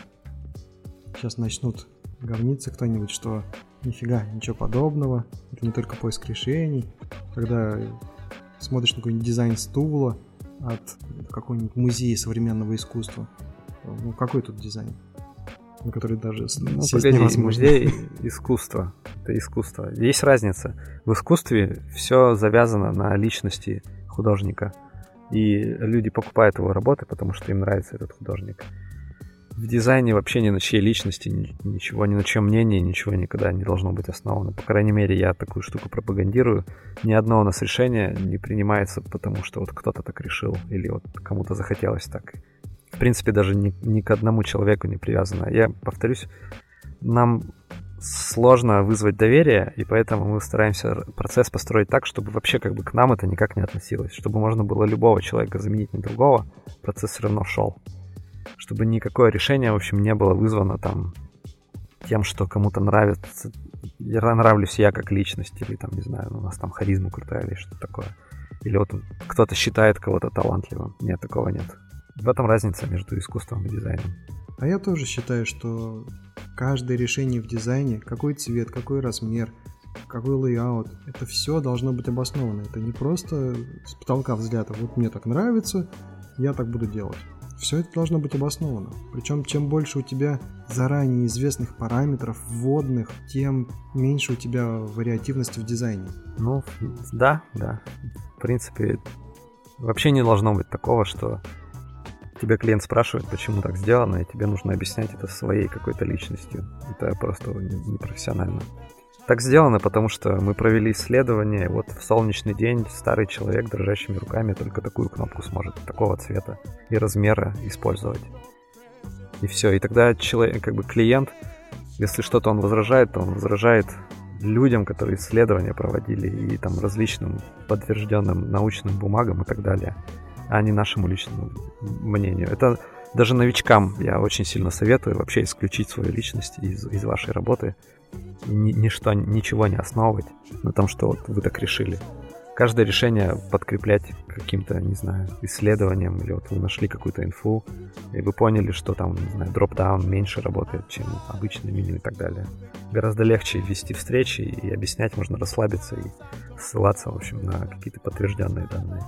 Сейчас начнут говниться кто-нибудь, что нифига, ничего подобного. Это не только поиск решений. Когда смотришь на какой-нибудь дизайн стула от какого-нибудь музея современного искусства, ну какой тут дизайн? На который даже ну, погоди, музей искусства. Это искусство. Есть разница. В искусстве все завязано на личности художника. И люди покупают его работы, потому что им нравится этот художник в дизайне вообще ни на чьей личности, ничего, ни на чьем мнении, ничего никогда не должно быть основано. По крайней мере, я такую штуку пропагандирую. Ни одно у нас решение не принимается, потому что вот кто-то так решил или вот кому-то захотелось так. В принципе, даже ни, ни к одному человеку не привязано. Я повторюсь, нам сложно вызвать доверие, и поэтому мы стараемся процесс построить так, чтобы вообще как бы к нам это никак не относилось, чтобы можно было любого человека заменить на другого, процесс все равно шел чтобы никакое решение, в общем, не было вызвано там тем, что кому-то нравится, я нравлюсь я как личность, или там, не знаю, у нас там харизма крутая или что-то такое. Или вот кто-то считает кого-то талантливым. Нет, такого нет. В этом разница между искусством и дизайном. А я тоже считаю, что каждое решение в дизайне, какой цвет, какой размер, какой layout, это все должно быть обосновано. Это не просто с потолка взгляда. Вот мне так нравится, я так буду делать. Все это должно быть обосновано. Причем, чем больше у тебя заранее известных параметров, вводных, тем меньше у тебя вариативности в дизайне. Ну, да, да. В принципе, вообще не должно быть такого, что тебя клиент спрашивает, почему так сделано, и тебе нужно объяснять это своей какой-то личностью. Это просто непрофессионально. Так сделано, потому что мы провели исследование, вот в солнечный день старый человек дрожащими руками только такую кнопку сможет такого цвета и размера использовать. И все. И тогда человек, как бы клиент, если что-то он возражает, то он возражает людям, которые исследования проводили, и там различным подтвержденным научным бумагам и так далее, а не нашему личному мнению. Это даже новичкам я очень сильно советую вообще исключить свою личность из, из вашей работы, ни, ничто, ничего не основывать на том, что вот вы так решили. Каждое решение подкреплять каким-то, не знаю, исследованием, или вот вы нашли какую-то инфу, и вы поняли, что там, не знаю, дроп-даун меньше работает, чем обычный меню и так далее. Гораздо легче вести встречи и объяснять, можно расслабиться и ссылаться, в общем, на какие-то подтвержденные данные.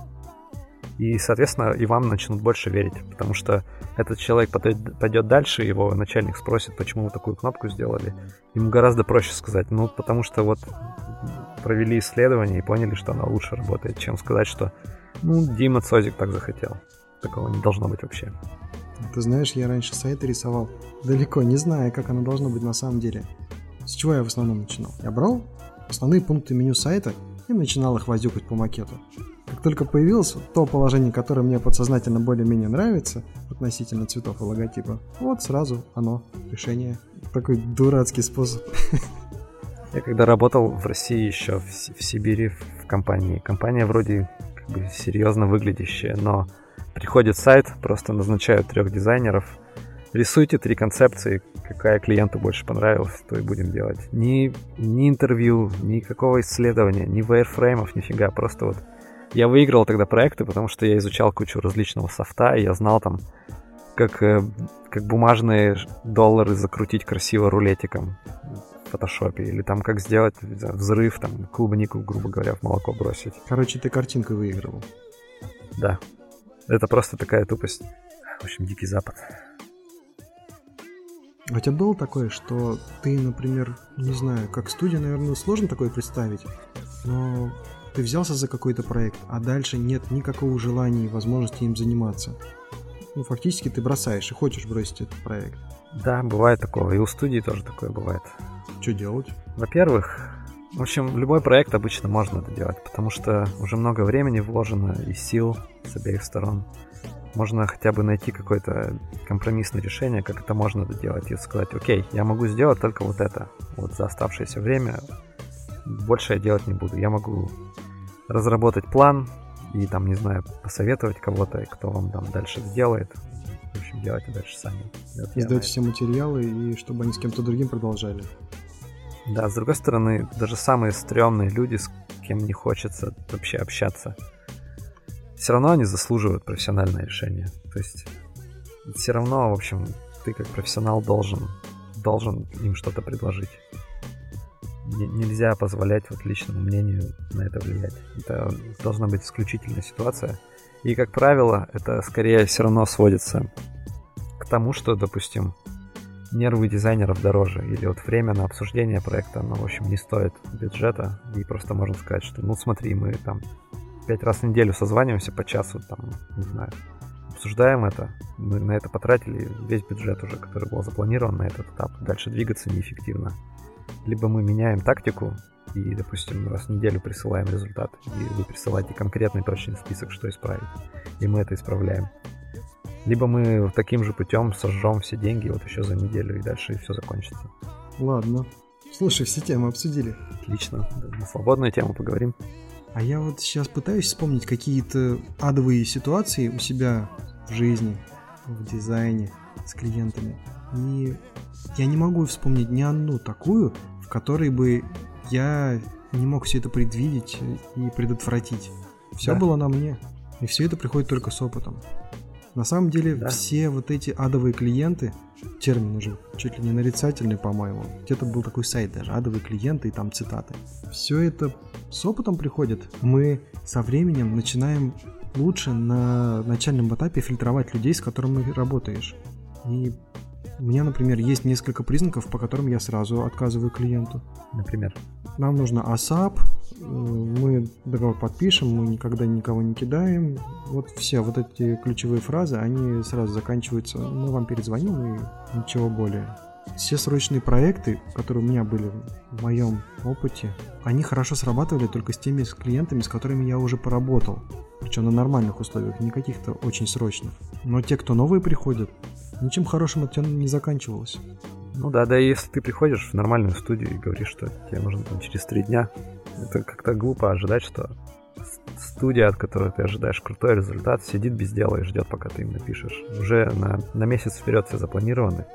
И, соответственно, и вам начнут больше верить, потому что этот человек пойдет дальше, его начальник спросит, почему вы такую кнопку сделали. Ему гораздо проще сказать, ну, потому что вот провели исследование и поняли, что она лучше работает, чем сказать, что, ну, Дима Цозик так захотел. Такого не должно быть вообще. Ты знаешь, я раньше сайты рисовал далеко, не зная, как оно должно быть на самом деле. С чего я в основном начинал? Я брал основные пункты меню сайта и начинал их возюкать по макету. Как только появилось то положение, которое мне подсознательно более-менее нравится относительно цветов и логотипа, вот сразу оно, решение. Такой дурацкий способ. Я когда работал в России еще, в, в Сибири, в компании, компания вроде как бы серьезно выглядящая, но приходит сайт, просто назначают трех дизайнеров, рисуйте три концепции, какая клиенту больше понравилась, то и будем делать. Ни, ни интервью, никакого исследования, ни вайрфреймов, нифига, просто вот я выиграл тогда проекты, потому что я изучал кучу различного софта, и я знал там, как, э, как бумажные доллары закрутить красиво рулетиком в фотошопе, или там как сделать знаю, взрыв, там клубнику, грубо говоря, в молоко бросить. Короче, ты картинкой выигрывал. Да. Это просто такая тупость. В общем, дикий запад. А у тебя было такое, что ты, например, не знаю, как студия, наверное, сложно такое представить, но ты взялся за какой-то проект, а дальше нет никакого желания и возможности им заниматься. Ну, фактически ты бросаешь и хочешь бросить этот проект. Да, бывает такое. И у студии тоже такое бывает. Что делать? Во-первых, в общем, любой проект обычно можно это делать, потому что уже много времени вложено и сил с обеих сторон. Можно хотя бы найти какое-то компромиссное решение, как это можно делать, и сказать, окей, я могу сделать только вот это, вот за оставшееся время, больше я делать не буду. Я могу разработать план и там, не знаю, посоветовать кого-то, кто вам там дальше сделает. В общем, делайте дальше сами. Вот Издать все материалы и чтобы они с кем-то другим продолжали. Да, с другой стороны, даже самые стрёмные люди, с кем не хочется вообще общаться, все равно они заслуживают профессиональное решение. То есть все равно, в общем, ты как профессионал должен, должен им что-то предложить. Нельзя позволять вот личному мнению на это влиять. Это должна быть исключительная ситуация. И, как правило, это скорее все равно сводится к тому, что, допустим, нервы дизайнеров дороже, или вот время на обсуждение проекта, оно, в общем, не стоит бюджета, и просто можно сказать, что, ну, смотри, мы там пять раз в неделю созваниваемся по часу, там, не знаю, обсуждаем это, мы на это потратили весь бюджет уже, который был запланирован на этот этап, дальше двигаться неэффективно. Либо мы меняем тактику, и, допустим, раз в неделю присылаем результат, и вы присылаете конкретный точный список, что исправить, и мы это исправляем. Либо мы таким же путем сожжем все деньги вот еще за неделю, и дальше все закончится. Ладно. Слушай, все темы обсудили. Отлично. На свободную тему поговорим. А я вот сейчас пытаюсь вспомнить какие-то адовые ситуации у себя в жизни, в дизайне с клиентами. И я не могу вспомнить ни одну такую, в которой бы я не мог все это предвидеть и предотвратить. Все да. было на мне. И все это приходит только с опытом. На самом деле да. все вот эти адовые клиенты, термин уже чуть ли не нарицательный, по-моему. Где-то был такой сайт даже, адовые клиенты и там цитаты. Все это с опытом приходит. Мы со временем начинаем лучше на начальном этапе фильтровать людей, с которыми работаешь. И у меня, например, есть несколько признаков, по которым я сразу отказываю клиенту. Например? Нам нужно ASAP, э, мы договор подпишем, мы никогда никого не кидаем. Вот все вот эти ключевые фразы, они сразу заканчиваются, мы вам перезвоним и ничего более. Все срочные проекты, которые у меня были в моем опыте, они хорошо срабатывали только с теми клиентами, с которыми я уже поработал. Причем на нормальных условиях, не каких-то очень срочных. Но те, кто новые приходят, ничем хорошим это не заканчивалось. Ну да, да, если ты приходишь в нормальную студию и говоришь, что тебе нужно там через три дня, это как-то глупо ожидать, что студия, от которой ты ожидаешь крутой результат, сидит без дела и ждет, пока ты им напишешь. Уже на, на месяц вперед все запланированы.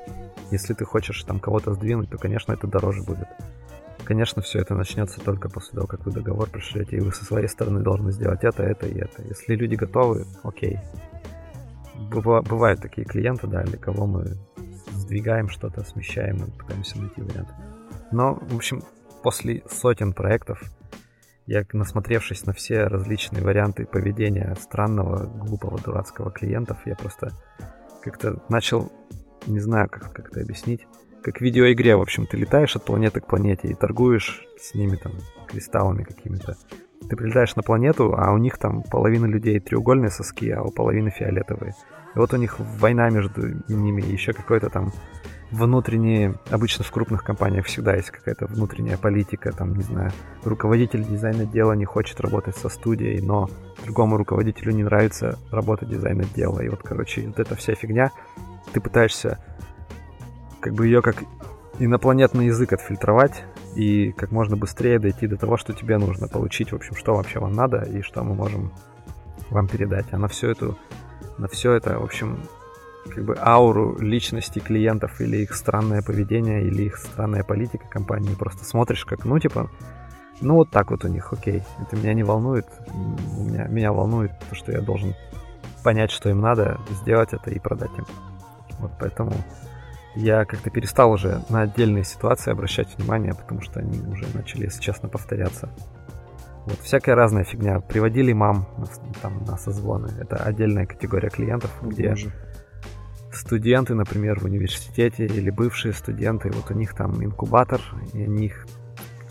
Если ты хочешь там кого-то сдвинуть, то, конечно, это дороже будет. Конечно, все это начнется только после того, как вы договор пришлете, и вы со своей стороны должны сделать это, это и это. Если люди готовы, окей. Бывают такие клиенты, да, для кого мы сдвигаем что-то, смещаем и пытаемся найти вариант. Но, в общем, после сотен проектов, я, насмотревшись на все различные варианты поведения странного, глупого, дурацкого клиентов, я просто как-то начал, не знаю, как, как это объяснить, как в видеоигре, в общем, ты летаешь от планеты к планете и торгуешь с ними там кристаллами какими-то. Ты прилетаешь на планету, а у них там половина людей треугольные соски, а у половины фиолетовые. И вот у них война между ними, еще какой-то там внутренние, обычно в крупных компаниях всегда есть какая-то внутренняя политика, там, не знаю, руководитель дизайна дела не хочет работать со студией, но другому руководителю не нравится работать дизайн отдела. И вот, короче, вот эта вся фигня, ты пытаешься как бы ее как инопланетный язык отфильтровать и как можно быстрее дойти до того, что тебе нужно получить, в общем, что вообще вам надо и что мы можем вам передать. А на все эту, на все это, в общем, как бы ауру личности клиентов или их странное поведение, или их странная политика компании. Просто смотришь как, ну, типа, ну, вот так вот у них, окей. Это меня не волнует. Меня, меня волнует то, что я должен понять, что им надо, сделать это и продать им. Вот поэтому я как-то перестал уже на отдельные ситуации обращать внимание, потому что они уже начали, если честно, повторяться. Вот, всякая разная фигня. Приводили мам там, на созвоны. Это отдельная категория клиентов, где Боже. студенты, например, в университете или бывшие студенты, вот у них там инкубатор, и они их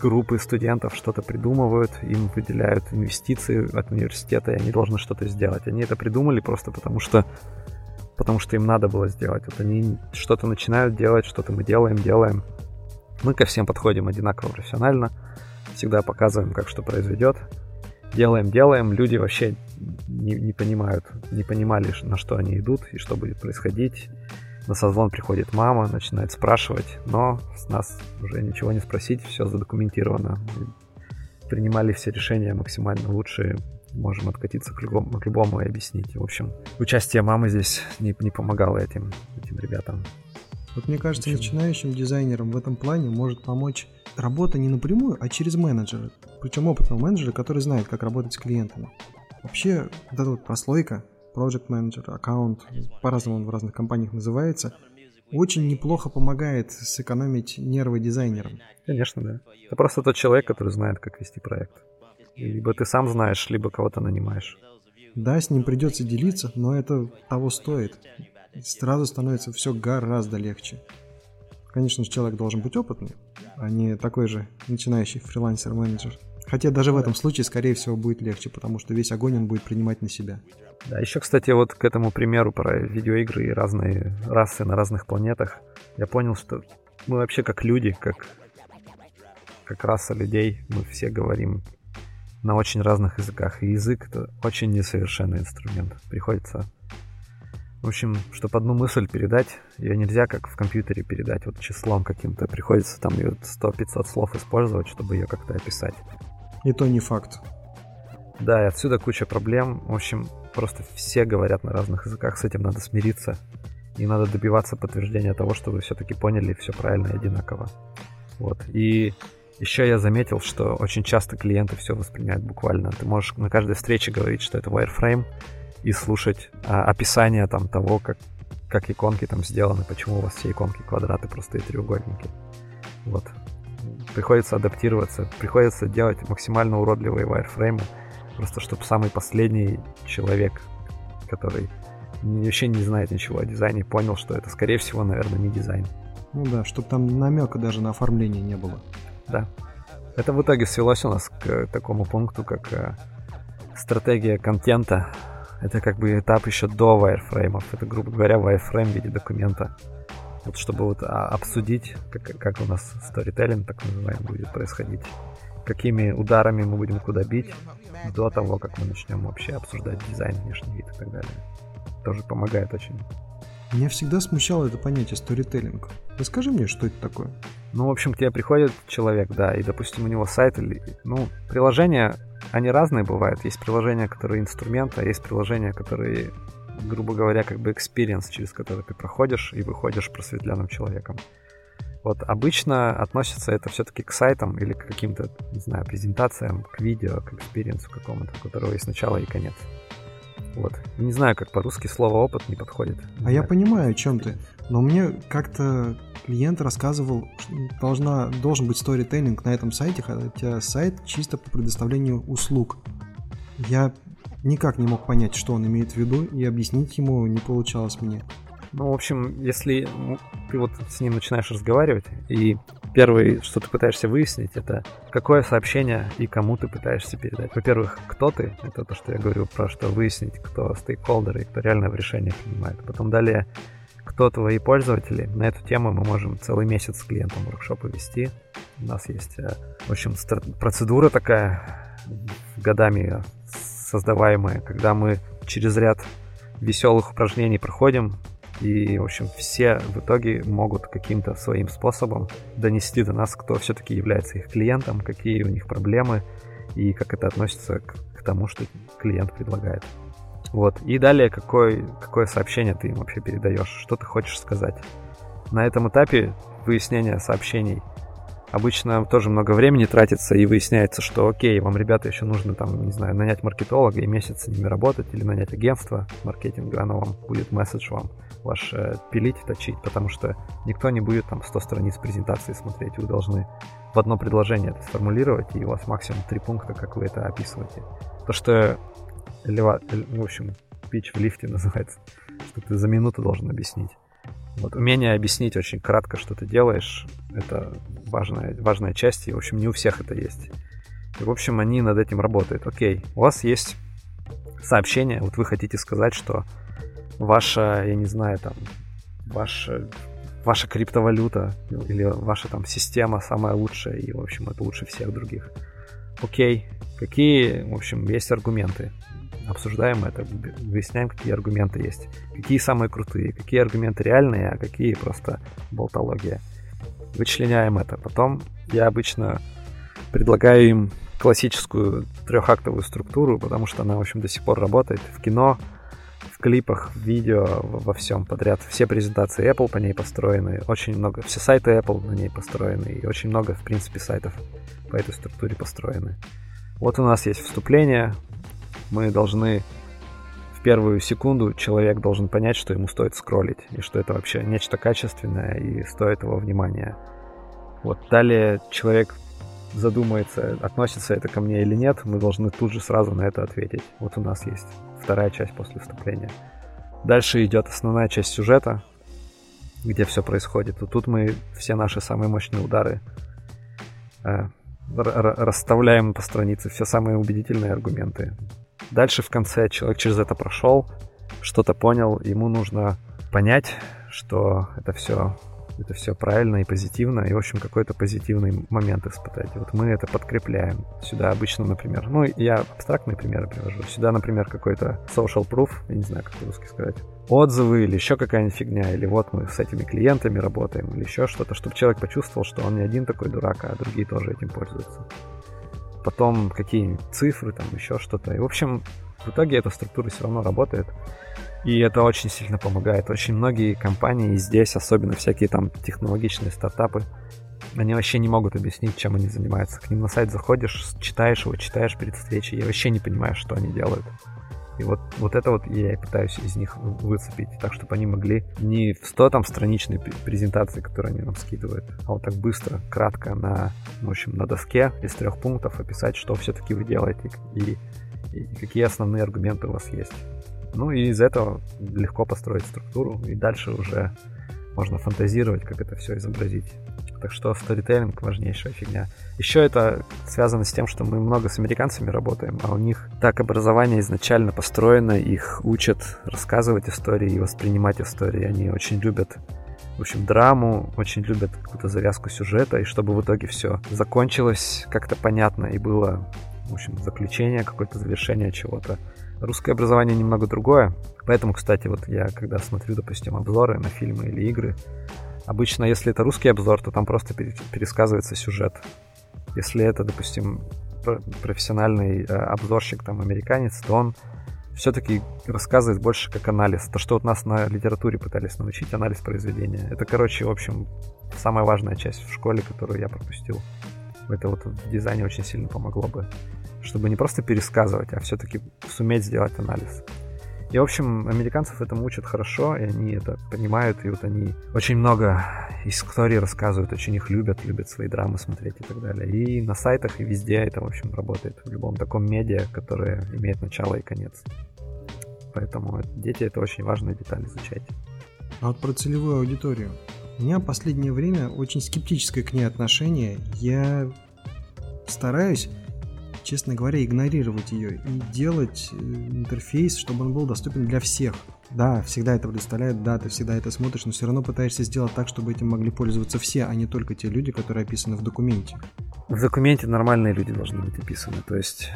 группы студентов что-то придумывают, им выделяют инвестиции от университета, и они должны что-то сделать. Они это придумали просто потому, что потому что им надо было сделать. Вот они что-то начинают делать, что-то мы делаем, делаем. Мы ко всем подходим одинаково профессионально, всегда показываем, как что произведет. Делаем, делаем, люди вообще не, не понимают, не понимали, на что они идут и что будет происходить. На созвон приходит мама, начинает спрашивать, но с нас уже ничего не спросить, все задокументировано. Принимали все решения максимально лучшие, можем откатиться к любому, к любому и объяснить. В общем, участие мамы здесь не, не помогало этим, этим ребятам. Вот мне кажется, начинающим дизайнерам в этом плане может помочь работа не напрямую, а через менеджера. Причем опытного менеджера, который знает, как работать с клиентами. Вообще, вот эта вот прослойка, Project Manager, аккаунт, по-разному он в разных компаниях называется, очень неплохо помогает сэкономить нервы дизайнерам. Конечно, да. Это просто тот человек, который знает, как вести проект. Либо ты сам знаешь, либо кого-то нанимаешь. Да, с ним придется делиться, но это того стоит. Сразу становится все гораздо легче. Конечно же, человек должен быть опытный, а не такой же начинающий фрилансер-менеджер. Хотя даже в этом случае, скорее всего, будет легче, потому что весь огонь он будет принимать на себя. Да, еще, кстати, вот к этому примеру про видеоигры и разные расы на разных планетах, я понял, что мы вообще как люди, как, как раса людей, мы все говорим на очень разных языках. И язык — это очень несовершенный инструмент. Приходится... В общем, чтобы одну мысль передать, ее нельзя как в компьютере передать вот числом каким-то. Приходится там 100-500 слов использовать, чтобы ее как-то описать. И то не факт. Да, и отсюда куча проблем. В общем, просто все говорят на разных языках, с этим надо смириться. И надо добиваться подтверждения того, что вы все-таки поняли все правильно и одинаково. Вот. И еще я заметил, что очень часто клиенты все воспринимают буквально. Ты можешь на каждой встрече говорить, что это wireframe, и слушать а, описание там того, как, как иконки там сделаны, почему у вас все иконки квадраты, простые треугольники. Вот приходится адаптироваться, приходится делать максимально уродливые wireframe, просто чтобы самый последний человек, который вообще не знает ничего о дизайне, понял, что это, скорее всего, наверное, не дизайн. Ну да, чтобы там намека даже на оформление не было. Да. Это в итоге свелось у нас к такому пункту, как э, стратегия контента. Это как бы этап еще до wireframe. Это, грубо говоря, wireframe в виде документа вот чтобы вот а, обсудить, как, как у нас сторителлинг, так называемый, будет происходить, какими ударами мы будем куда бить до того, как мы начнем вообще обсуждать дизайн, внешний вид и так далее. Тоже помогает очень. Меня всегда смущало это понятие сторителлинг. Расскажи мне, что это такое? Ну, в общем, к тебе приходит человек, да, и, допустим, у него сайт или... Ну, приложения, они разные бывают. Есть приложения, которые инструмент, а есть приложения, которые грубо говоря, как бы experience, через который ты проходишь и выходишь просветленным человеком. Вот обычно относится это все-таки к сайтам или к каким-то, не знаю, презентациям, к видео, к experience у какому-то, у которого есть начало и конец. Вот. Не знаю, как по-русски слово опыт не подходит. А я понимаю, о чем ты. Но мне как-то клиент рассказывал, что должна, должен быть сторителлинг на этом сайте, хотя сайт чисто по предоставлению услуг. Я никак не мог понять, что он имеет в виду, и объяснить ему не получалось мне. Ну, в общем, если ты вот с ним начинаешь разговаривать, и первое, что ты пытаешься выяснить, это какое сообщение и кому ты пытаешься передать. Во-первых, кто ты, это то, что я говорю про что выяснить, кто стейкхолдеры и кто реально в решениях принимает. Потом далее, кто твои пользователи. На эту тему мы можем целый месяц с клиентом воркшопы вести. У нас есть, э, в общем, процедура такая, годами создаваемые, когда мы через ряд веселых упражнений проходим, и, в общем, все в итоге могут каким-то своим способом донести до нас, кто все-таки является их клиентом, какие у них проблемы и как это относится к, к тому, что клиент предлагает. Вот. И далее, какое, какое сообщение ты им вообще передаешь, что ты хочешь сказать. На этом этапе выяснения сообщений обычно тоже много времени тратится и выясняется, что окей, вам, ребята, еще нужно там, не знаю, нанять маркетолога и месяц с ними работать или нанять агентство маркетинга, оно вам будет месседж вам ваш э, пилить, точить, потому что никто не будет там 100 страниц презентации смотреть, вы должны в одно предложение это сформулировать, и у вас максимум три пункта, как вы это описываете. То, что элева... в общем, пич в лифте называется, что ты за минуту должен объяснить. Вот умение объяснить очень кратко, что ты делаешь, это важная, важная часть, и, в общем, не у всех это есть. И, в общем, они над этим работают. Окей, у вас есть сообщение, вот вы хотите сказать, что ваша, я не знаю, там, ваша, ваша криптовалюта или ваша там система самая лучшая, и, в общем, это лучше всех других. Окей, какие, в общем, есть аргументы? Обсуждаем это, выясняем, какие аргументы есть. Какие самые крутые, какие аргументы реальные, а какие просто болтология. Вычленяем это. Потом я обычно предлагаю им классическую трехактовую структуру, потому что она, в общем, до сих пор работает в кино, в клипах, в видео, во всем подряд. Все презентации Apple по ней построены, очень много, все сайты Apple на ней построены, и очень много, в принципе, сайтов по этой структуре построены. Вот у нас есть вступление, мы должны в первую секунду человек должен понять, что ему стоит скроллить, и что это вообще нечто качественное и стоит его внимания. Вот далее человек задумается, относится это ко мне или нет, мы должны тут же сразу на это ответить. Вот у нас есть вторая часть после вступления. Дальше идет основная часть сюжета, где все происходит. И тут мы все наши самые мощные удары э, расставляем по странице, все самые убедительные аргументы. Дальше в конце человек через это прошел, что-то понял, ему нужно понять, что это все это все правильно и позитивно, и, в общем, какой-то позитивный момент испытать. Вот мы это подкрепляем. Сюда обычно, например, ну, я абстрактные примеры привожу. Сюда, например, какой-то social proof, я не знаю, как по-русски сказать, отзывы или еще какая-нибудь фигня, или вот мы с этими клиентами работаем, или еще что-то, чтобы человек почувствовал, что он не один такой дурак, а другие тоже этим пользуются. Потом какие-нибудь цифры, там еще что-то. И, в общем, в итоге эта структура все равно работает. И это очень сильно помогает. Очень многие компании здесь, особенно всякие там технологичные стартапы, они вообще не могут объяснить, чем они занимаются. К ним на сайт заходишь, читаешь его, читаешь перед встречей, и вообще не понимаешь, что они делают. И вот, вот это вот я и пытаюсь из них выцепить, так, чтобы они могли не в 100 там страничной презентации, которые они нам скидывают, а вот так быстро, кратко на, в общем, на доске из трех пунктов описать, что все-таки вы делаете и, и какие основные аргументы у вас есть. Ну и из этого легко построить структуру, и дальше уже можно фантазировать, как это все изобразить. Так что сторителлинг важнейшая фигня. Еще это связано с тем, что мы много с американцами работаем, а у них так образование изначально построено, их учат рассказывать истории и воспринимать истории. Они очень любят в общем, драму, очень любят какую-то завязку сюжета, и чтобы в итоге все закончилось как-то понятно и было, в общем, заключение, какое-то завершение чего-то. Русское образование немного другое, поэтому, кстати, вот я когда смотрю, допустим, обзоры на фильмы или игры, обычно, если это русский обзор, то там просто пересказывается сюжет. Если это, допустим, профессиональный э, обзорщик, там, американец, то он все-таки рассказывает больше как анализ. То, что вот нас на литературе пытались научить, анализ произведения. Это, короче, в общем, самая важная часть в школе, которую я пропустил. Это вот в дизайне очень сильно помогло бы чтобы не просто пересказывать, а все-таки суметь сделать анализ. И, в общем, американцев этому учат хорошо, и они это понимают, и вот они очень много историй рассказывают, очень их любят, любят свои драмы смотреть и так далее. И на сайтах, и везде это, в общем, работает. В любом таком медиа, которое имеет начало и конец. Поэтому дети — это очень важная деталь изучать. А вот про целевую аудиторию. У меня в последнее время очень скептическое к ней отношение. Я стараюсь честно говоря, игнорировать ее и делать э, интерфейс, чтобы он был доступен для всех. Да, всегда это представляет, да, ты всегда это смотришь, но все равно пытаешься сделать так, чтобы этим могли пользоваться все, а не только те люди, которые описаны в документе. В документе нормальные люди должны быть описаны, то есть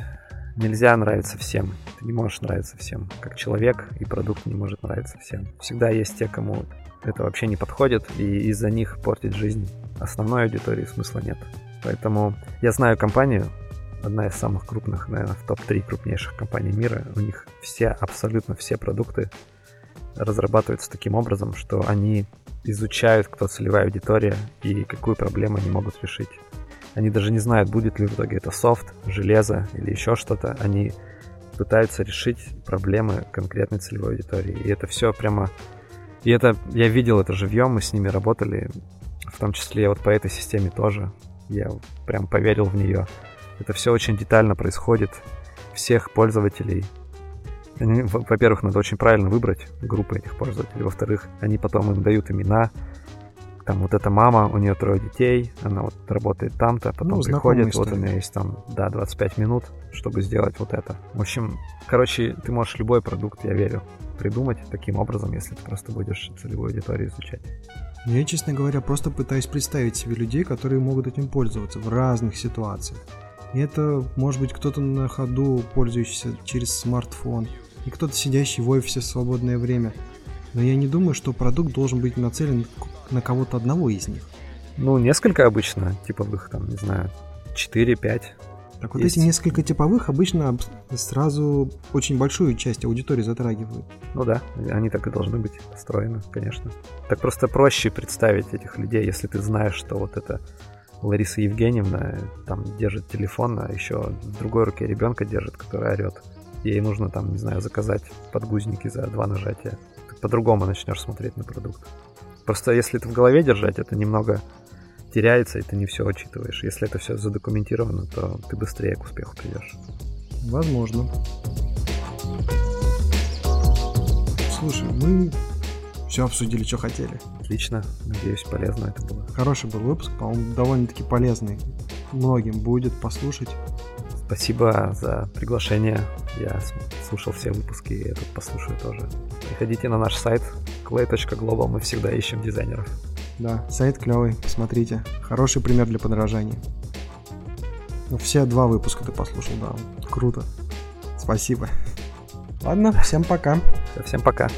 нельзя нравиться всем. Ты не можешь нравиться всем. Как человек и продукт не может нравиться всем. Всегда есть те, кому это вообще не подходит, и из-за них портить жизнь основной аудитории смысла нет. Поэтому я знаю компанию, одна из самых крупных, наверное, в топ-3 крупнейших компаний мира. У них все, абсолютно все продукты разрабатываются таким образом, что они изучают, кто целевая аудитория и какую проблему они могут решить. Они даже не знают, будет ли в итоге это софт, железо или еще что-то. Они пытаются решить проблемы конкретной целевой аудитории. И это все прямо... И это я видел это живьем, мы с ними работали, в том числе вот по этой системе тоже. Я прям поверил в нее. Это все очень детально происходит. Всех пользователей Во-первых, надо очень правильно выбрать группы этих пользователей. Во-вторых, они потом им дают имена, там вот эта мама, у нее трое детей, она вот работает там-то, потом ну, приходит, вот у меня есть там, да, 25 минут, чтобы сделать вот это. В общем, короче, ты можешь любой продукт, я верю, придумать таким образом, если ты просто будешь целевую аудиторию изучать. Я, честно говоря, просто пытаюсь представить себе людей, которые могут этим пользоваться в разных ситуациях. Это может быть кто-то на ходу, пользующийся через смартфон, и кто-то сидящий в офисе в свободное время. Но я не думаю, что продукт должен быть нацелен на кого-то одного из них. Ну, несколько обычно, типовых, там, не знаю, 4-5. Так вот есть. эти несколько типовых обычно сразу очень большую часть аудитории затрагивают. Ну да, они так и должны быть построены, конечно. Так просто проще представить этих людей, если ты знаешь, что вот это Лариса Евгеньевна там держит телефон, а еще в другой руке ребенка держит, который орет. Ей нужно там, не знаю, заказать подгузники за два нажатия. Ты по-другому начнешь смотреть на продукт. Просто если это в голове держать, это немного теряется, и ты не все учитываешь. Если это все задокументировано, то ты быстрее к успеху придешь. Возможно. Слушай, мы все обсудили, что хотели. Отлично. Надеюсь, полезно это было. Хороший был выпуск, по-моему, довольно-таки полезный. Многим будет послушать. Спасибо за приглашение. Я слушал все выпуски и этот послушаю тоже. Приходите на наш сайт clay.global, мы всегда ищем дизайнеров. Да, сайт клевый, посмотрите. Хороший пример для подражания. Ну, все два выпуска ты послушал, да. Круто. Спасибо. Ладно, всем пока. Всем пока.